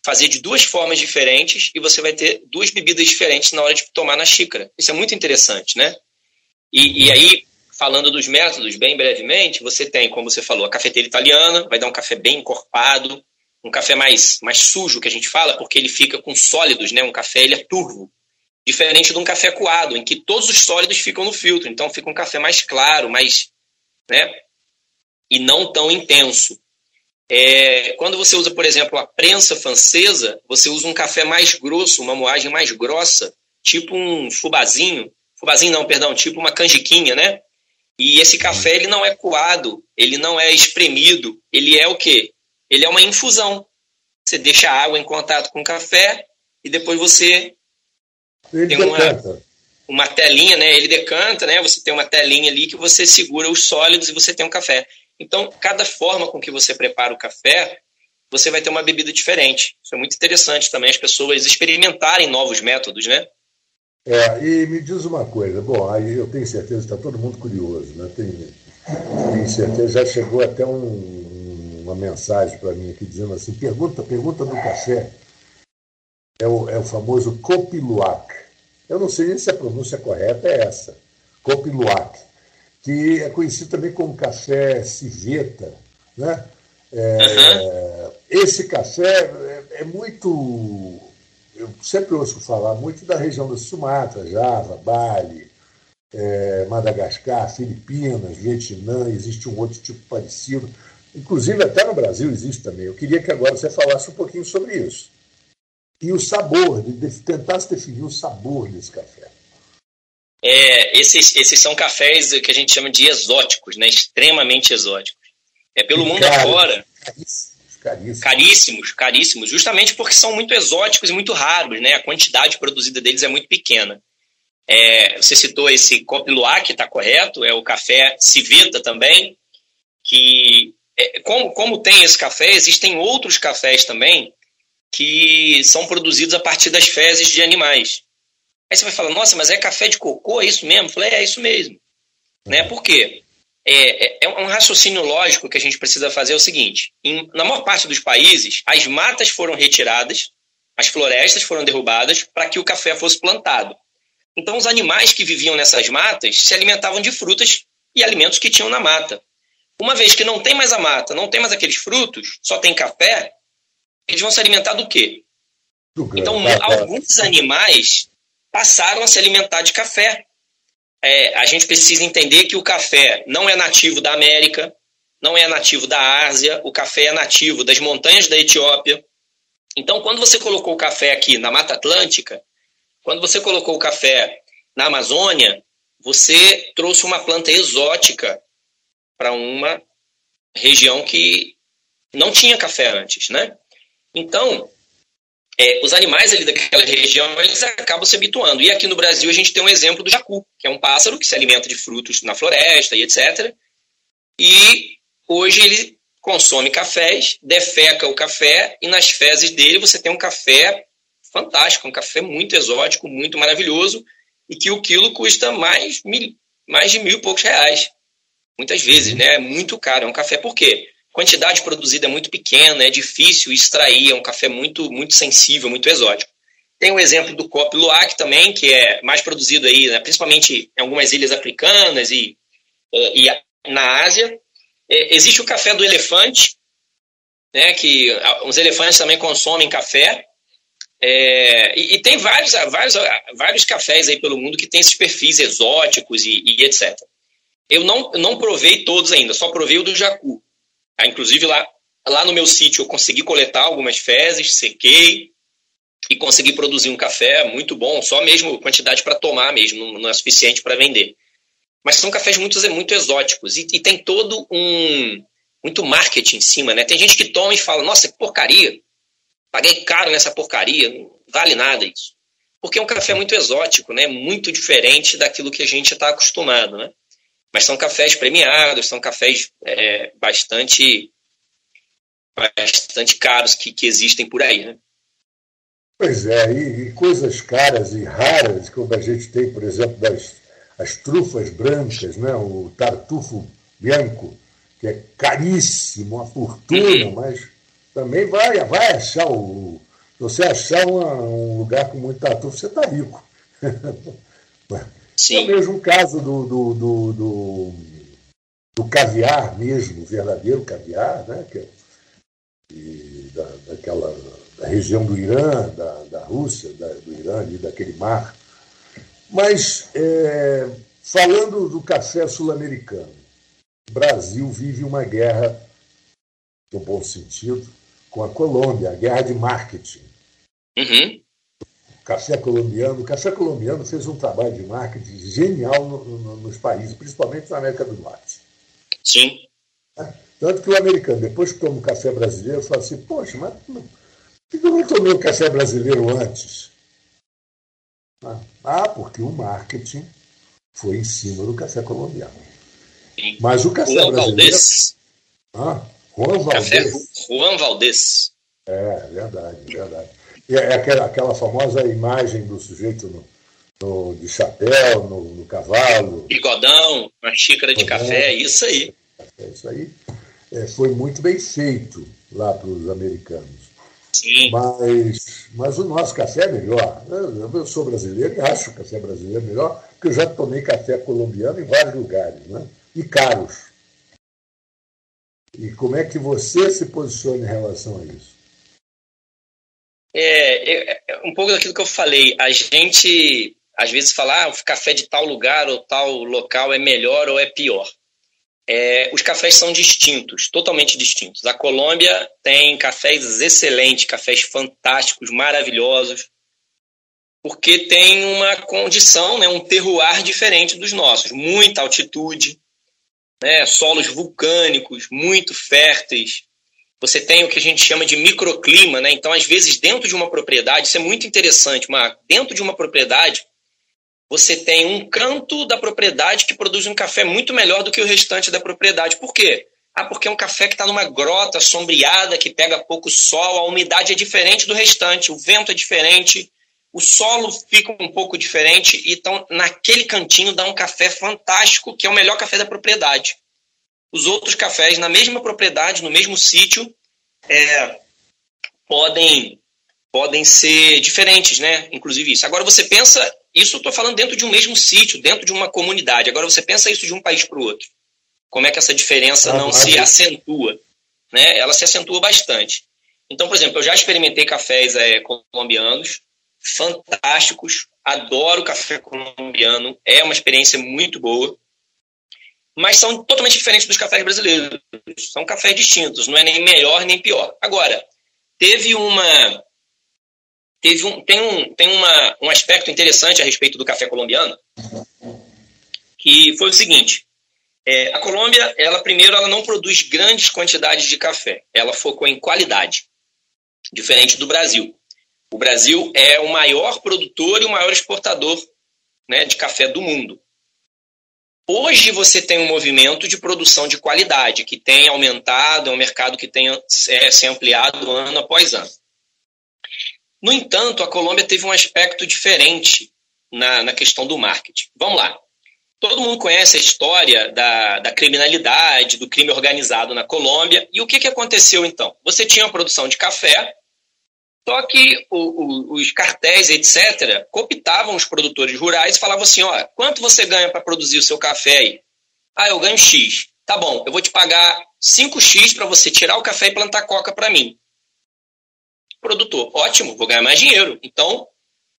fazer de duas formas diferentes e você vai ter duas bebidas diferentes na hora de tomar na xícara. Isso é muito interessante, né? E, e aí, falando dos métodos, bem brevemente, você tem, como você falou, a cafeteira italiana, vai dar um café bem encorpado, um café mais, mais sujo, que a gente fala, porque ele fica com sólidos, né? Um café, ele é turvo. Diferente de um café coado, em que todos os sólidos ficam no filtro. Então, fica um café mais claro, mais... Né? E não tão intenso. É, quando você usa, por exemplo, a prensa francesa, você usa um café mais grosso, uma moagem mais grossa, tipo um fubazinho. Fubazinho não, perdão, tipo uma canjiquinha, né? E esse café ele não é coado, ele não é espremido, ele é o quê? Ele é uma infusão. Você deixa a água em contato com o café e depois você ele tem uma, uma telinha, né? Ele decanta, né? Você tem uma telinha ali que você segura os sólidos e você tem um café. Então, cada forma com que você prepara o café, você vai ter uma bebida diferente. Isso é muito interessante também, as pessoas experimentarem novos métodos, né? É, e me diz uma coisa, bom, aí eu tenho certeza que está todo mundo curioso, né? Tenho certeza, já chegou até um, uma mensagem para mim aqui dizendo assim, pergunta, pergunta do café, é o, é o famoso Copiluac. Eu não sei se a pronúncia correta é essa, Copiluac, que é conhecido também como café civeta, né? É, uhum. Esse café é, é muito eu sempre ouço falar muito da região da Sumatra, Java, Bali, é, Madagascar, Filipinas, Vietnã, existe um outro tipo parecido. Inclusive, até no Brasil existe também. Eu queria que agora você falasse um pouquinho sobre isso. E o sabor, de, de, tentasse definir o sabor desse café. É, esses, esses são cafés que a gente chama de exóticos, né? extremamente exóticos. É pelo e mundo caro, afora. Caríssimo Caríssimos. caríssimos, caríssimos, justamente porque são muito exóticos e muito raros, né? A quantidade produzida deles é muito pequena. É, você citou esse Copiluá, que está correto, é o café Civeta também, que é, como, como tem esse café, existem outros cafés também que são produzidos a partir das fezes de animais. Aí você vai falar, nossa, mas é café de cocô, é isso mesmo? Eu falei, é, é isso mesmo. Né? Por quê? É, é, é, um raciocínio lógico que a gente precisa fazer é o seguinte: em, na maior parte dos países, as matas foram retiradas, as florestas foram derrubadas para que o café fosse plantado. Então, os animais que viviam nessas matas se alimentavam de frutas e alimentos que tinham na mata. Uma vez que não tem mais a mata, não tem mais aqueles frutos, só tem café, eles vão se alimentar do quê? Então, alguns animais passaram a se alimentar de café é, a gente precisa entender que o café não é nativo da América, não é nativo da Ásia, o café é nativo das montanhas da Etiópia. Então, quando você colocou o café aqui na Mata Atlântica, quando você colocou o café na Amazônia, você trouxe uma planta exótica para uma região que não tinha café antes, né? Então, é, os animais ali daquela região eles acabam se habituando. E aqui no Brasil a gente tem um exemplo do jacu, que é um pássaro que se alimenta de frutos na floresta e etc. E hoje ele consome cafés, defeca o café e nas fezes dele você tem um café fantástico, um café muito exótico, muito maravilhoso e que o quilo custa mais, mil, mais de mil e poucos reais. Muitas vezes, né? É muito caro. É um café por quê? Quantidade produzida é muito pequena, é difícil extrair, é um café muito, muito sensível, muito exótico. Tem o exemplo do Copo Luac também, que é mais produzido aí, né, principalmente em algumas ilhas africanas e, é, e na Ásia. É, existe o café do elefante, né, que os elefantes também consomem café. É, e, e, tem vários, vários, vários cafés aí pelo mundo que tem esses perfis exóticos e, e etc. Eu não, não provei todos ainda, só provei o do Jacu. Ah, inclusive lá, lá no meu sítio eu consegui coletar algumas fezes, sequei e consegui produzir um café muito bom, só mesmo quantidade para tomar mesmo, não é suficiente para vender. Mas são cafés muito, muito exóticos e, e, tem todo um muito marketing em cima, né? Tem gente que toma e fala, nossa, que porcaria, paguei caro nessa porcaria, não vale nada isso. Porque é um café muito exótico, né? Muito diferente daquilo que a gente está acostumado, né? Mas são cafés premiados, são cafés é, bastante bastante caros que, que existem por aí, né? Pois é, e, e, coisas caras e raras, como a gente tem, por exemplo, das as trufas brancas, né? o tartufo bianco, que é caríssimo, uma fortuna, uhum. mas também vai, vai achar o. Se você achar uma, um lugar com muito tartufo, você está rico. Sim. É o mesmo caso do, do, do, do, do caviar mesmo, o verdadeiro caviar, né? Que, é, e da, daquela da região do Irã, da, da Rússia, da, do Irã, ali, daquele mar. Mas, é, falando do café sul-americano, o Brasil vive uma guerra, no bom sentido, com a Colômbia, a guerra de marketing. Uhum. Café colombiano. O café colombiano fez um trabalho de marketing genial no, no, nos países, principalmente na América do Norte. Sim. É, tanto que o americano, depois que toma o café brasileiro, fala assim: Poxa, mas por que eu não tomei o café brasileiro antes? Ah, ah, porque o marketing foi em cima do café colombiano. Sim. Mas o café Juan brasileiro. Valdez. Ah, Juan Valdez. Café Juan Valdez. É, verdade, verdade. E é aquela, aquela famosa imagem do sujeito no, no de chapéu, no, no, cavalo. Bigodão, uma xícara de café, isso aí. É isso aí. É, foi muito bem feito lá para os americanos. Sim. Mas, mas o nosso café é melhor. Eu sou brasileiro e acho o café brasileiro melhor, porque eu já tomei café colombiano em vários lugares, né? e caros. E como é que você se posiciona em relação a isso? É, é, um pouco daquilo que eu falei. A gente às vezes fala, ah, o café de tal lugar ou tal local é melhor ou é pior. É, os cafés são distintos, totalmente distintos. A Colômbia tem cafés excelentes, cafés fantásticos, maravilhosos, porque tem uma condição, né, um terroir diferente dos nossos. Muita altitude, né, solos vulcânicos muito férteis, você tem o que a gente chama de microclima, né? Então, às vezes, dentro de uma propriedade, isso é muito interessante, Marco. Dentro de uma propriedade, você tem um canto da propriedade que produz um café muito melhor do que o restante da propriedade. Por quê? Ah, porque é um café que está numa grota sombreada, que pega pouco sol, a umidade é diferente do restante, o vento é diferente, o solo fica um pouco diferente, então naquele cantinho dá um café fantástico, que é o melhor café da propriedade os outros cafés na mesma propriedade, no mesmo sítio, é, podem podem ser diferentes, né? Inclusive isso. Agora você pensa, isso eu estou falando dentro de um mesmo sítio, dentro de uma comunidade. Agora você pensa isso de um país para o outro. Como é que essa diferença ah, não se acentua? Né? Ela se acentua bastante. Então, por exemplo, eu já experimentei cafés é, colombianos, fantásticos, adoro café colombiano, é uma experiência muito boa mas são totalmente diferentes dos cafés brasileiros. São cafés distintos, não é nem melhor nem pior. Agora, teve uma. Teve um, tem um, tem uma, um aspecto interessante a respeito do café colombiano, que foi o seguinte. É, a Colômbia, ela primeiro, ela não produz grandes quantidades de café. Ela focou em qualidade, diferente do Brasil. O Brasil é o maior produtor e o maior exportador né, de café do mundo. Hoje você tem um movimento de produção de qualidade que tem aumentado, é um mercado que tem é, se ampliado ano após ano. No entanto, a Colômbia teve um aspecto diferente na, na questão do marketing. Vamos lá. Todo mundo conhece a história da, da criminalidade, do crime organizado na Colômbia. E o que, que aconteceu então? Você tinha uma produção de café, só que o, o, os cartéis, etc., cooptavam os produtores rurais e falavam assim: ó, quanto você ganha para produzir o seu café aí? Ah, eu ganho X. Tá bom, eu vou te pagar 5X para você tirar o café e plantar coca para mim. Produtor, ótimo, vou ganhar mais dinheiro. Então,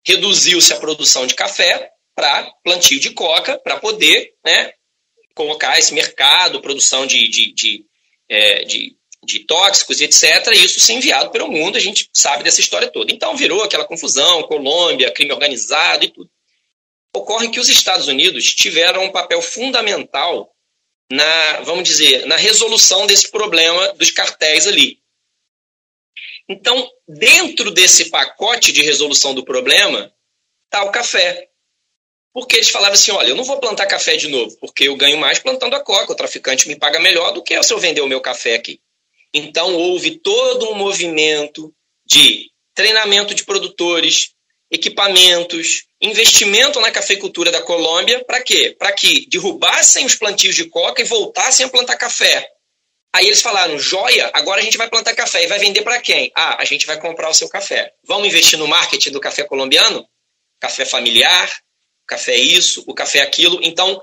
reduziu-se a produção de café para plantio de coca, para poder né, colocar esse mercado, produção de, de, de, é, de, de tóxicos e etc., isso ser enviado pelo mundo, a gente sabe dessa história toda. Então virou aquela confusão, Colômbia, crime organizado e tudo. Ocorre que os Estados Unidos tiveram um papel fundamental na, vamos dizer, na resolução desse problema dos cartéis ali. Então, dentro desse pacote de resolução do problema, está o café. Porque eles falavam assim: olha, eu não vou plantar café de novo, porque eu ganho mais plantando a coca, o traficante me paga melhor do que se eu vender o meu café aqui. Então, houve todo um movimento de treinamento de produtores, equipamentos, investimento na cafeicultura da Colômbia, para quê? Para que derrubassem os plantios de coca e voltassem a plantar café. Aí eles falaram: joia, agora a gente vai plantar café e vai vender para quem? Ah, a gente vai comprar o seu café. Vamos investir no marketing do café colombiano? Café familiar, café isso, o café aquilo. Então,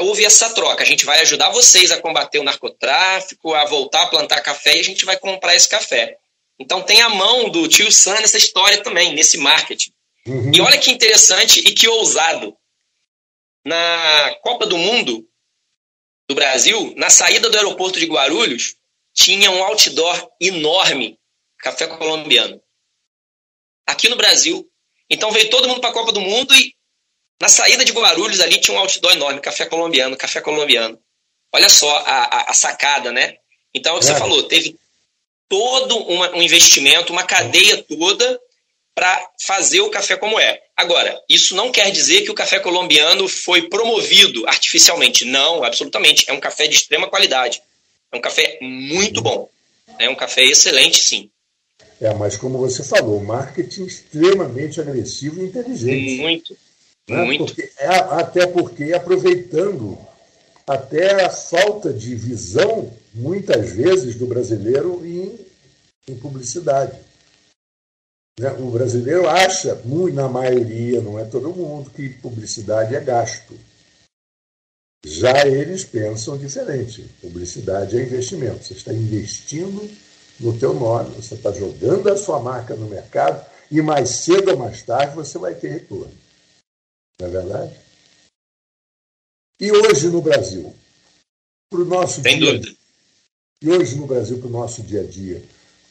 houve essa troca. A gente vai ajudar vocês a combater o narcotráfico, a voltar a plantar café e a gente vai comprar esse café. Então, tem a mão do tio Sam nessa história também, nesse marketing. Uhum. E olha que interessante e que ousado. Na Copa do Mundo, do Brasil, na saída do aeroporto de Guarulhos, tinha um outdoor enorme, café colombiano. Aqui no Brasil. Então veio todo mundo para a Copa do Mundo e na saída de Guarulhos ali tinha um outdoor enorme, café colombiano, café colombiano. Olha só a, a, a sacada, né? Então, é o que é. você falou, teve todo uma, um investimento, uma cadeia toda para fazer o café como é. Agora, isso não quer dizer que o café colombiano foi promovido artificialmente. Não, absolutamente. É um café de extrema qualidade. É um café muito bom. É um café excelente, sim. É, mas como você falou, marketing extremamente agressivo e inteligente. Muito. Né? Muito. Porque, é, até porque aproveitando até a falta de visão, muitas vezes, do brasileiro em, em publicidade. Né? O brasileiro acha, muito, na maioria, não é todo mundo, que publicidade é gasto. Já eles pensam diferente. Publicidade é investimento. Você está investindo no teu nome, você está jogando a sua marca no mercado e mais cedo ou mais tarde você vai ter retorno. Não é verdade? E hoje no Brasil, para o nosso Sem dia, dúvida. E hoje no Brasil, para o nosso dia a dia,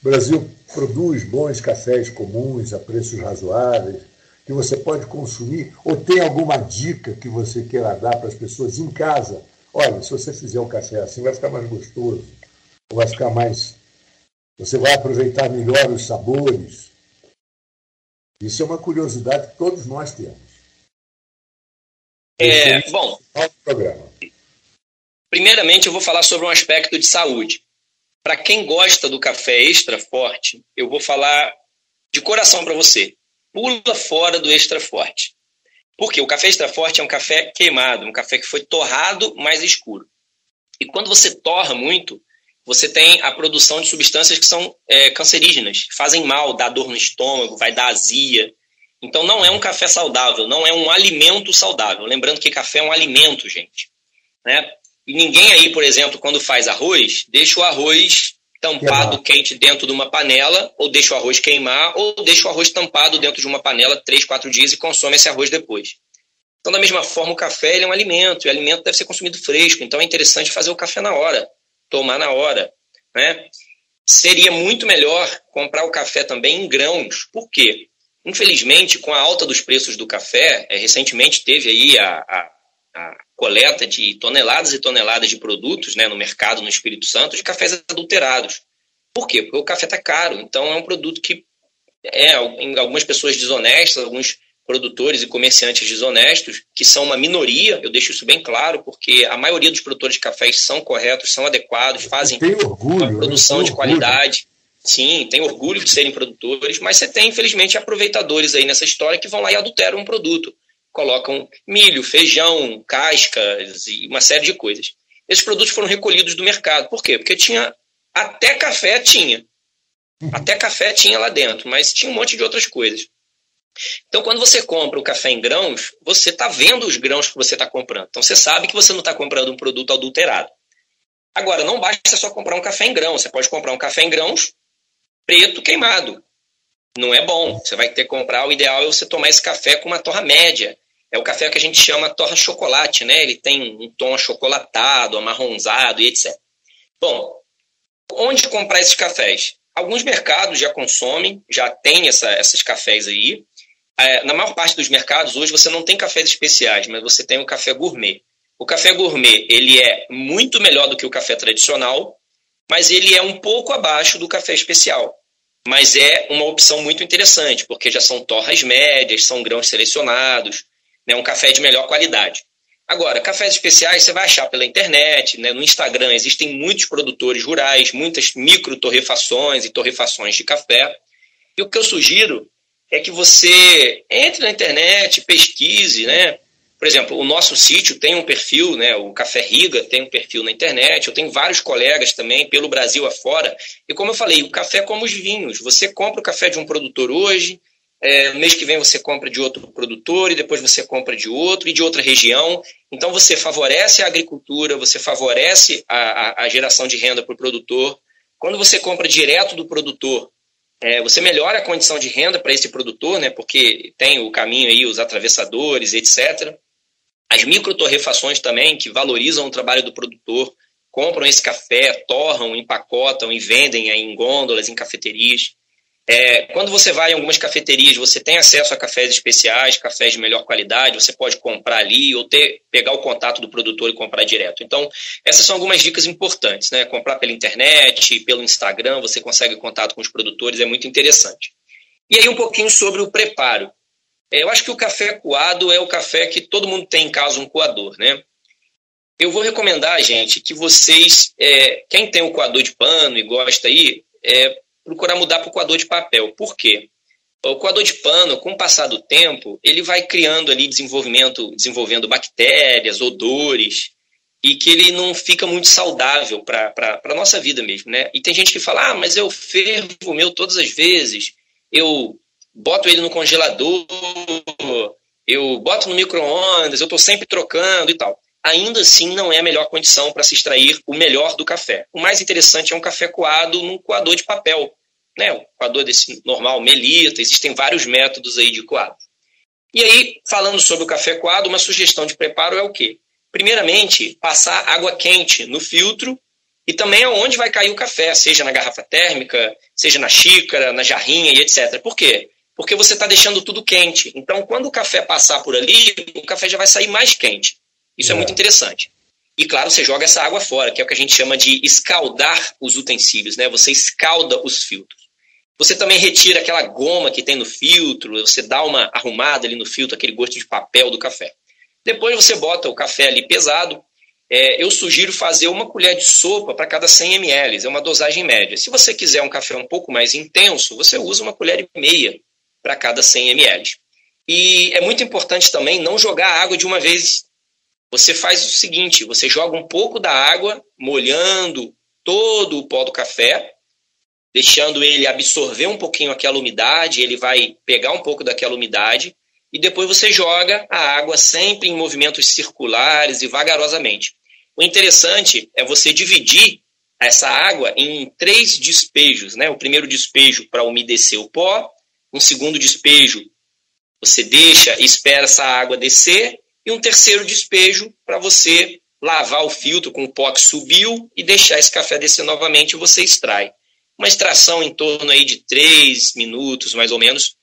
o Brasil produz bons cafés comuns a preços razoáveis, que você pode consumir, ou tem alguma dica que você queira dar para as pessoas em casa? Olha, se você fizer um café assim, vai ficar mais gostoso, ou vai ficar mais. Você vai aproveitar melhor os sabores. Isso é uma curiosidade que todos nós temos. É, bom, primeiramente eu vou falar sobre um aspecto de saúde. Para quem gosta do café extra forte, eu vou falar de coração para você. Pula fora do extra forte. Porque o café extra forte é um café queimado, um café que foi torrado mais escuro. E quando você torra muito, você tem a produção de substâncias que são é, cancerígenas, fazem mal, dá dor no estômago, vai dar azia. Então não é um café saudável, não é um alimento saudável. Lembrando que café é um alimento, gente. Né? E ninguém aí, por exemplo, quando faz arroz, deixa o arroz tampado quente dentro de uma panela, ou deixa o arroz queimar, ou deixa o arroz tampado dentro de uma panela três, quatro dias e consome esse arroz depois. Então, da mesma forma, o café é um alimento, e o alimento deve ser consumido fresco, então é interessante fazer o café na hora, tomar na hora. Né? Seria muito melhor comprar o café também em grãos. Por quê? Infelizmente, com a alta dos preços do café, é, recentemente teve aí a, a, a coleta de toneladas e toneladas de produtos né, no mercado no Espírito Santo de cafés adulterados. Por quê? Porque o café está caro. Então é um produto que é em algumas pessoas desonestas, alguns produtores e comerciantes desonestos, que são uma minoria, eu deixo isso bem claro, porque a maioria dos produtores de cafés são corretos, são adequados, fazem orgulho, uma produção de qualidade. Sim, tem orgulho de serem produtores, mas você tem, infelizmente, aproveitadores aí nessa história que vão lá e adulteram um produto colocam milho, feijão, cascas e uma série de coisas. Esses produtos foram recolhidos do mercado. Por quê? Porque tinha até café tinha. Até café tinha lá dentro, mas tinha um monte de outras coisas. Então, quando você compra o café em grãos, você está vendo os grãos que você está comprando. Então, você sabe que você não está comprando um produto adulterado. Agora, não basta só comprar um café em grãos. Você pode comprar um café em grãos preto queimado. Não é bom. Você vai ter que comprar. O ideal é você tomar esse café com uma torra média. É o café que a gente chama torra chocolate, né? Ele tem um tom achocolatado, amarronzado e etc. Bom, aonde comprar esses cafés? Alguns mercados já consomem, já tem essa, esses cafés aí. É, na maior parte dos mercados, hoje, você não tem cafés especiais, mas você tem o café gourmet. O café gourmet ele é muito melhor do que o café tradicional, mas ele é um pouco abaixo do café especial. Mas é uma opção muito interessante, porque já são torras médias, são grãos selecionados, né, um café de melhor qualidade. Agora, cafés especiais você vai achar pela internet, né? no Instagram existem muitos produtores rurais, muitas micro torrefações e torrefações de café. E o que eu sugiro é que você entre na internet, pesquise, né? Por exemplo, o nosso sítio tem um perfil, né? O Café Riga tem um perfil na internet. Eu tenho vários colegas também pelo Brasil afora. E como eu falei, o café é como os vinhos. Você compra o café de um produtor hoje, é, mês que vem você compra de outro produtor e depois você compra de outro e de outra região. Então você favorece a agricultura, você favorece a, a, a geração de renda para o produtor. Quando você compra direto do produtor, é, você melhora a condição de renda para esse produtor, né, porque tem o caminho aí, os atravessadores, etc. As microtorrefações também, que valorizam o trabalho do produtor, compram esse café, torram, empacotam e vendem em gôndolas, em cafeterias. É, quando você vai em algumas cafeterias, você tem acesso a cafés especiais, cafés de melhor qualidade, você pode comprar ali ou ter, pegar o contato do produtor e comprar direto. Então, essas são algumas dicas importantes, né? Comprar pela internet, pelo Instagram, você consegue contato com os produtores, é muito interessante. E aí um pouquinho sobre o preparo. Eu acho que o café coado é o café que todo mundo tem em casa um coador, né? Eu vou recomendar, gente, que vocês, é, quem tem um coador de pano e gosta aí, é, procurar mudar para o coador de papel. Por quê? O coador de pano, com o passar do tempo, ele vai criando ali desenvolvimento, desenvolvendo bactérias, odores, e que ele não fica muito saudável para a nossa vida mesmo, né? E tem gente que fala, ah, mas eu fervo o meu todas as vezes, eu boto ele no congelador, eu boto no micro-ondas, eu estou sempre trocando e tal ainda assim não é a melhor condição para se extrair o melhor do café. O mais interessante é um café coado num coador de papel, né? Um coador desse normal, melita, existem vários métodos aí de coado. E aí, falando sobre o café coado, uma sugestão de preparo é o quê? Primeiramente, passar água quente no filtro e também aonde vai cair o café, seja na garrafa térmica, seja na xícara, na jarrinha e etc. Por quê? Porque você está deixando tudo quente. Então, quando o café passar por ali, o café já vai sair mais quente. Isso é. é muito interessante. E claro, você joga essa água fora, que é o que a gente chama de escaldar os utensílios, né? Você escalda os filtros. Você também retira aquela goma que tem no filtro, você dá uma arrumada ali no filtro, aquele gosto de papel do café. Depois você bota o café ali pesado. É, eu sugiro fazer uma colher de sopa para cada 100 ml, é uma dosagem média. Se você quiser um café um pouco mais intenso, você usa uma colher e meia para cada 100 ml. E é muito importante também não jogar a água de uma vez você faz o seguinte: você joga um pouco da água, molhando todo o pó do café, deixando ele absorver um pouquinho aquela umidade, ele vai pegar um pouco daquela umidade, e depois você joga a água sempre em movimentos circulares e vagarosamente. O interessante é você dividir essa água em três despejos, né? O primeiro despejo para umedecer o pó, um segundo despejo você deixa e espera essa água descer, e um terceiro despejo para você lavar o filtro com o pó que subiu e deixar esse café descer novamente e você extrai. Uma extração em torno aí de 3 minutos, mais ou menos,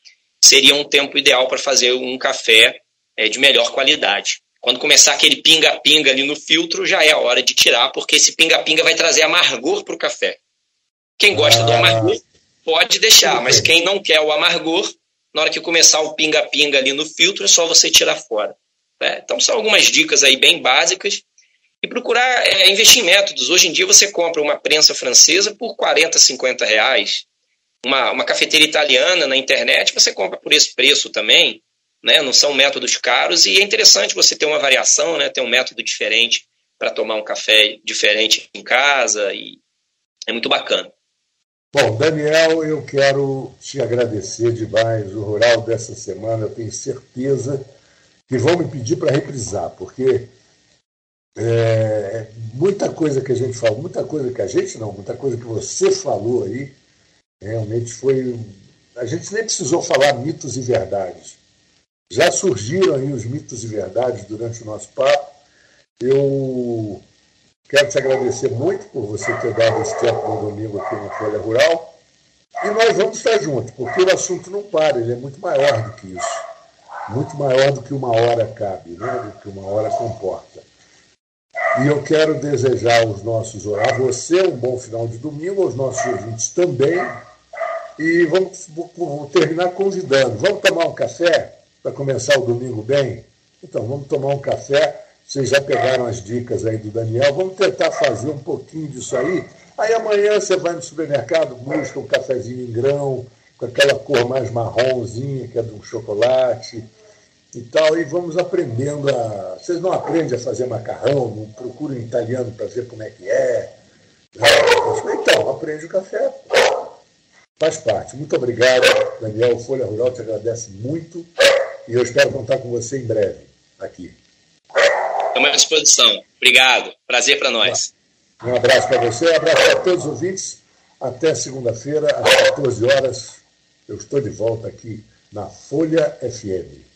seria um tempo ideal para fazer um café é, de melhor qualidade. Quando começar aquele pinga-pinga ali no filtro, já é a hora de tirar, porque esse pinga-pinga vai trazer amargor para o café. Quem gosta ah. do amargor pode deixar, mas quem não quer o amargor, na hora que começar o pinga-pinga ali no filtro, é só você tirar fora. Né? Então, são algumas dicas aí bem básicas. E procurar é, investir em métodos. Hoje em dia, você compra uma prensa francesa por 40, 50 reais. Uma, uma cafeteira italiana na internet, você compra por esse preço também. Né? Não são métodos caros. E é interessante você ter uma variação, né? ter um método diferente para tomar um café diferente em casa. E é muito bacana. Bom, Daniel, eu quero te agradecer demais. O Rural dessa semana, eu tenho certeza que vão me pedir para reprisar, porque é, muita coisa que a gente falou, muita coisa que a gente não, muita coisa que você falou aí, realmente foi. A gente nem precisou falar mitos e verdades. Já surgiram aí os mitos e verdades durante o nosso papo. Eu Quero te agradecer muito por você ter dado esse tempo no domingo aqui no Folha Rural. E nós vamos estar juntos, porque o assunto não para, ele é muito maior do que isso. Muito maior do que uma hora cabe, né? do que uma hora comporta. E eu quero desejar aos nossos, a você um bom final de domingo, aos nossos ouvintes também. E vamos, vou terminar convidando. Vamos tomar um café para começar o domingo bem? Então, vamos tomar um café. Vocês já pegaram as dicas aí do Daniel. Vamos tentar fazer um pouquinho disso aí. Aí amanhã você vai no supermercado, busca um cafezinho em grão, com aquela cor mais marronzinha, que é de um chocolate e tal, e vamos aprendendo a. Vocês não aprendem a fazer macarrão, não procuram em italiano para ver como é que é. Então, aprende o café. Faz parte. Muito obrigado, Daniel. Folha Rural te agradece muito e eu espero contar com você em breve aqui. Estamos à disposição. Obrigado. Prazer para nós. Um abraço para você, um abraço para todos os ouvintes. Até segunda-feira, às 14 horas, eu estou de volta aqui na Folha FM.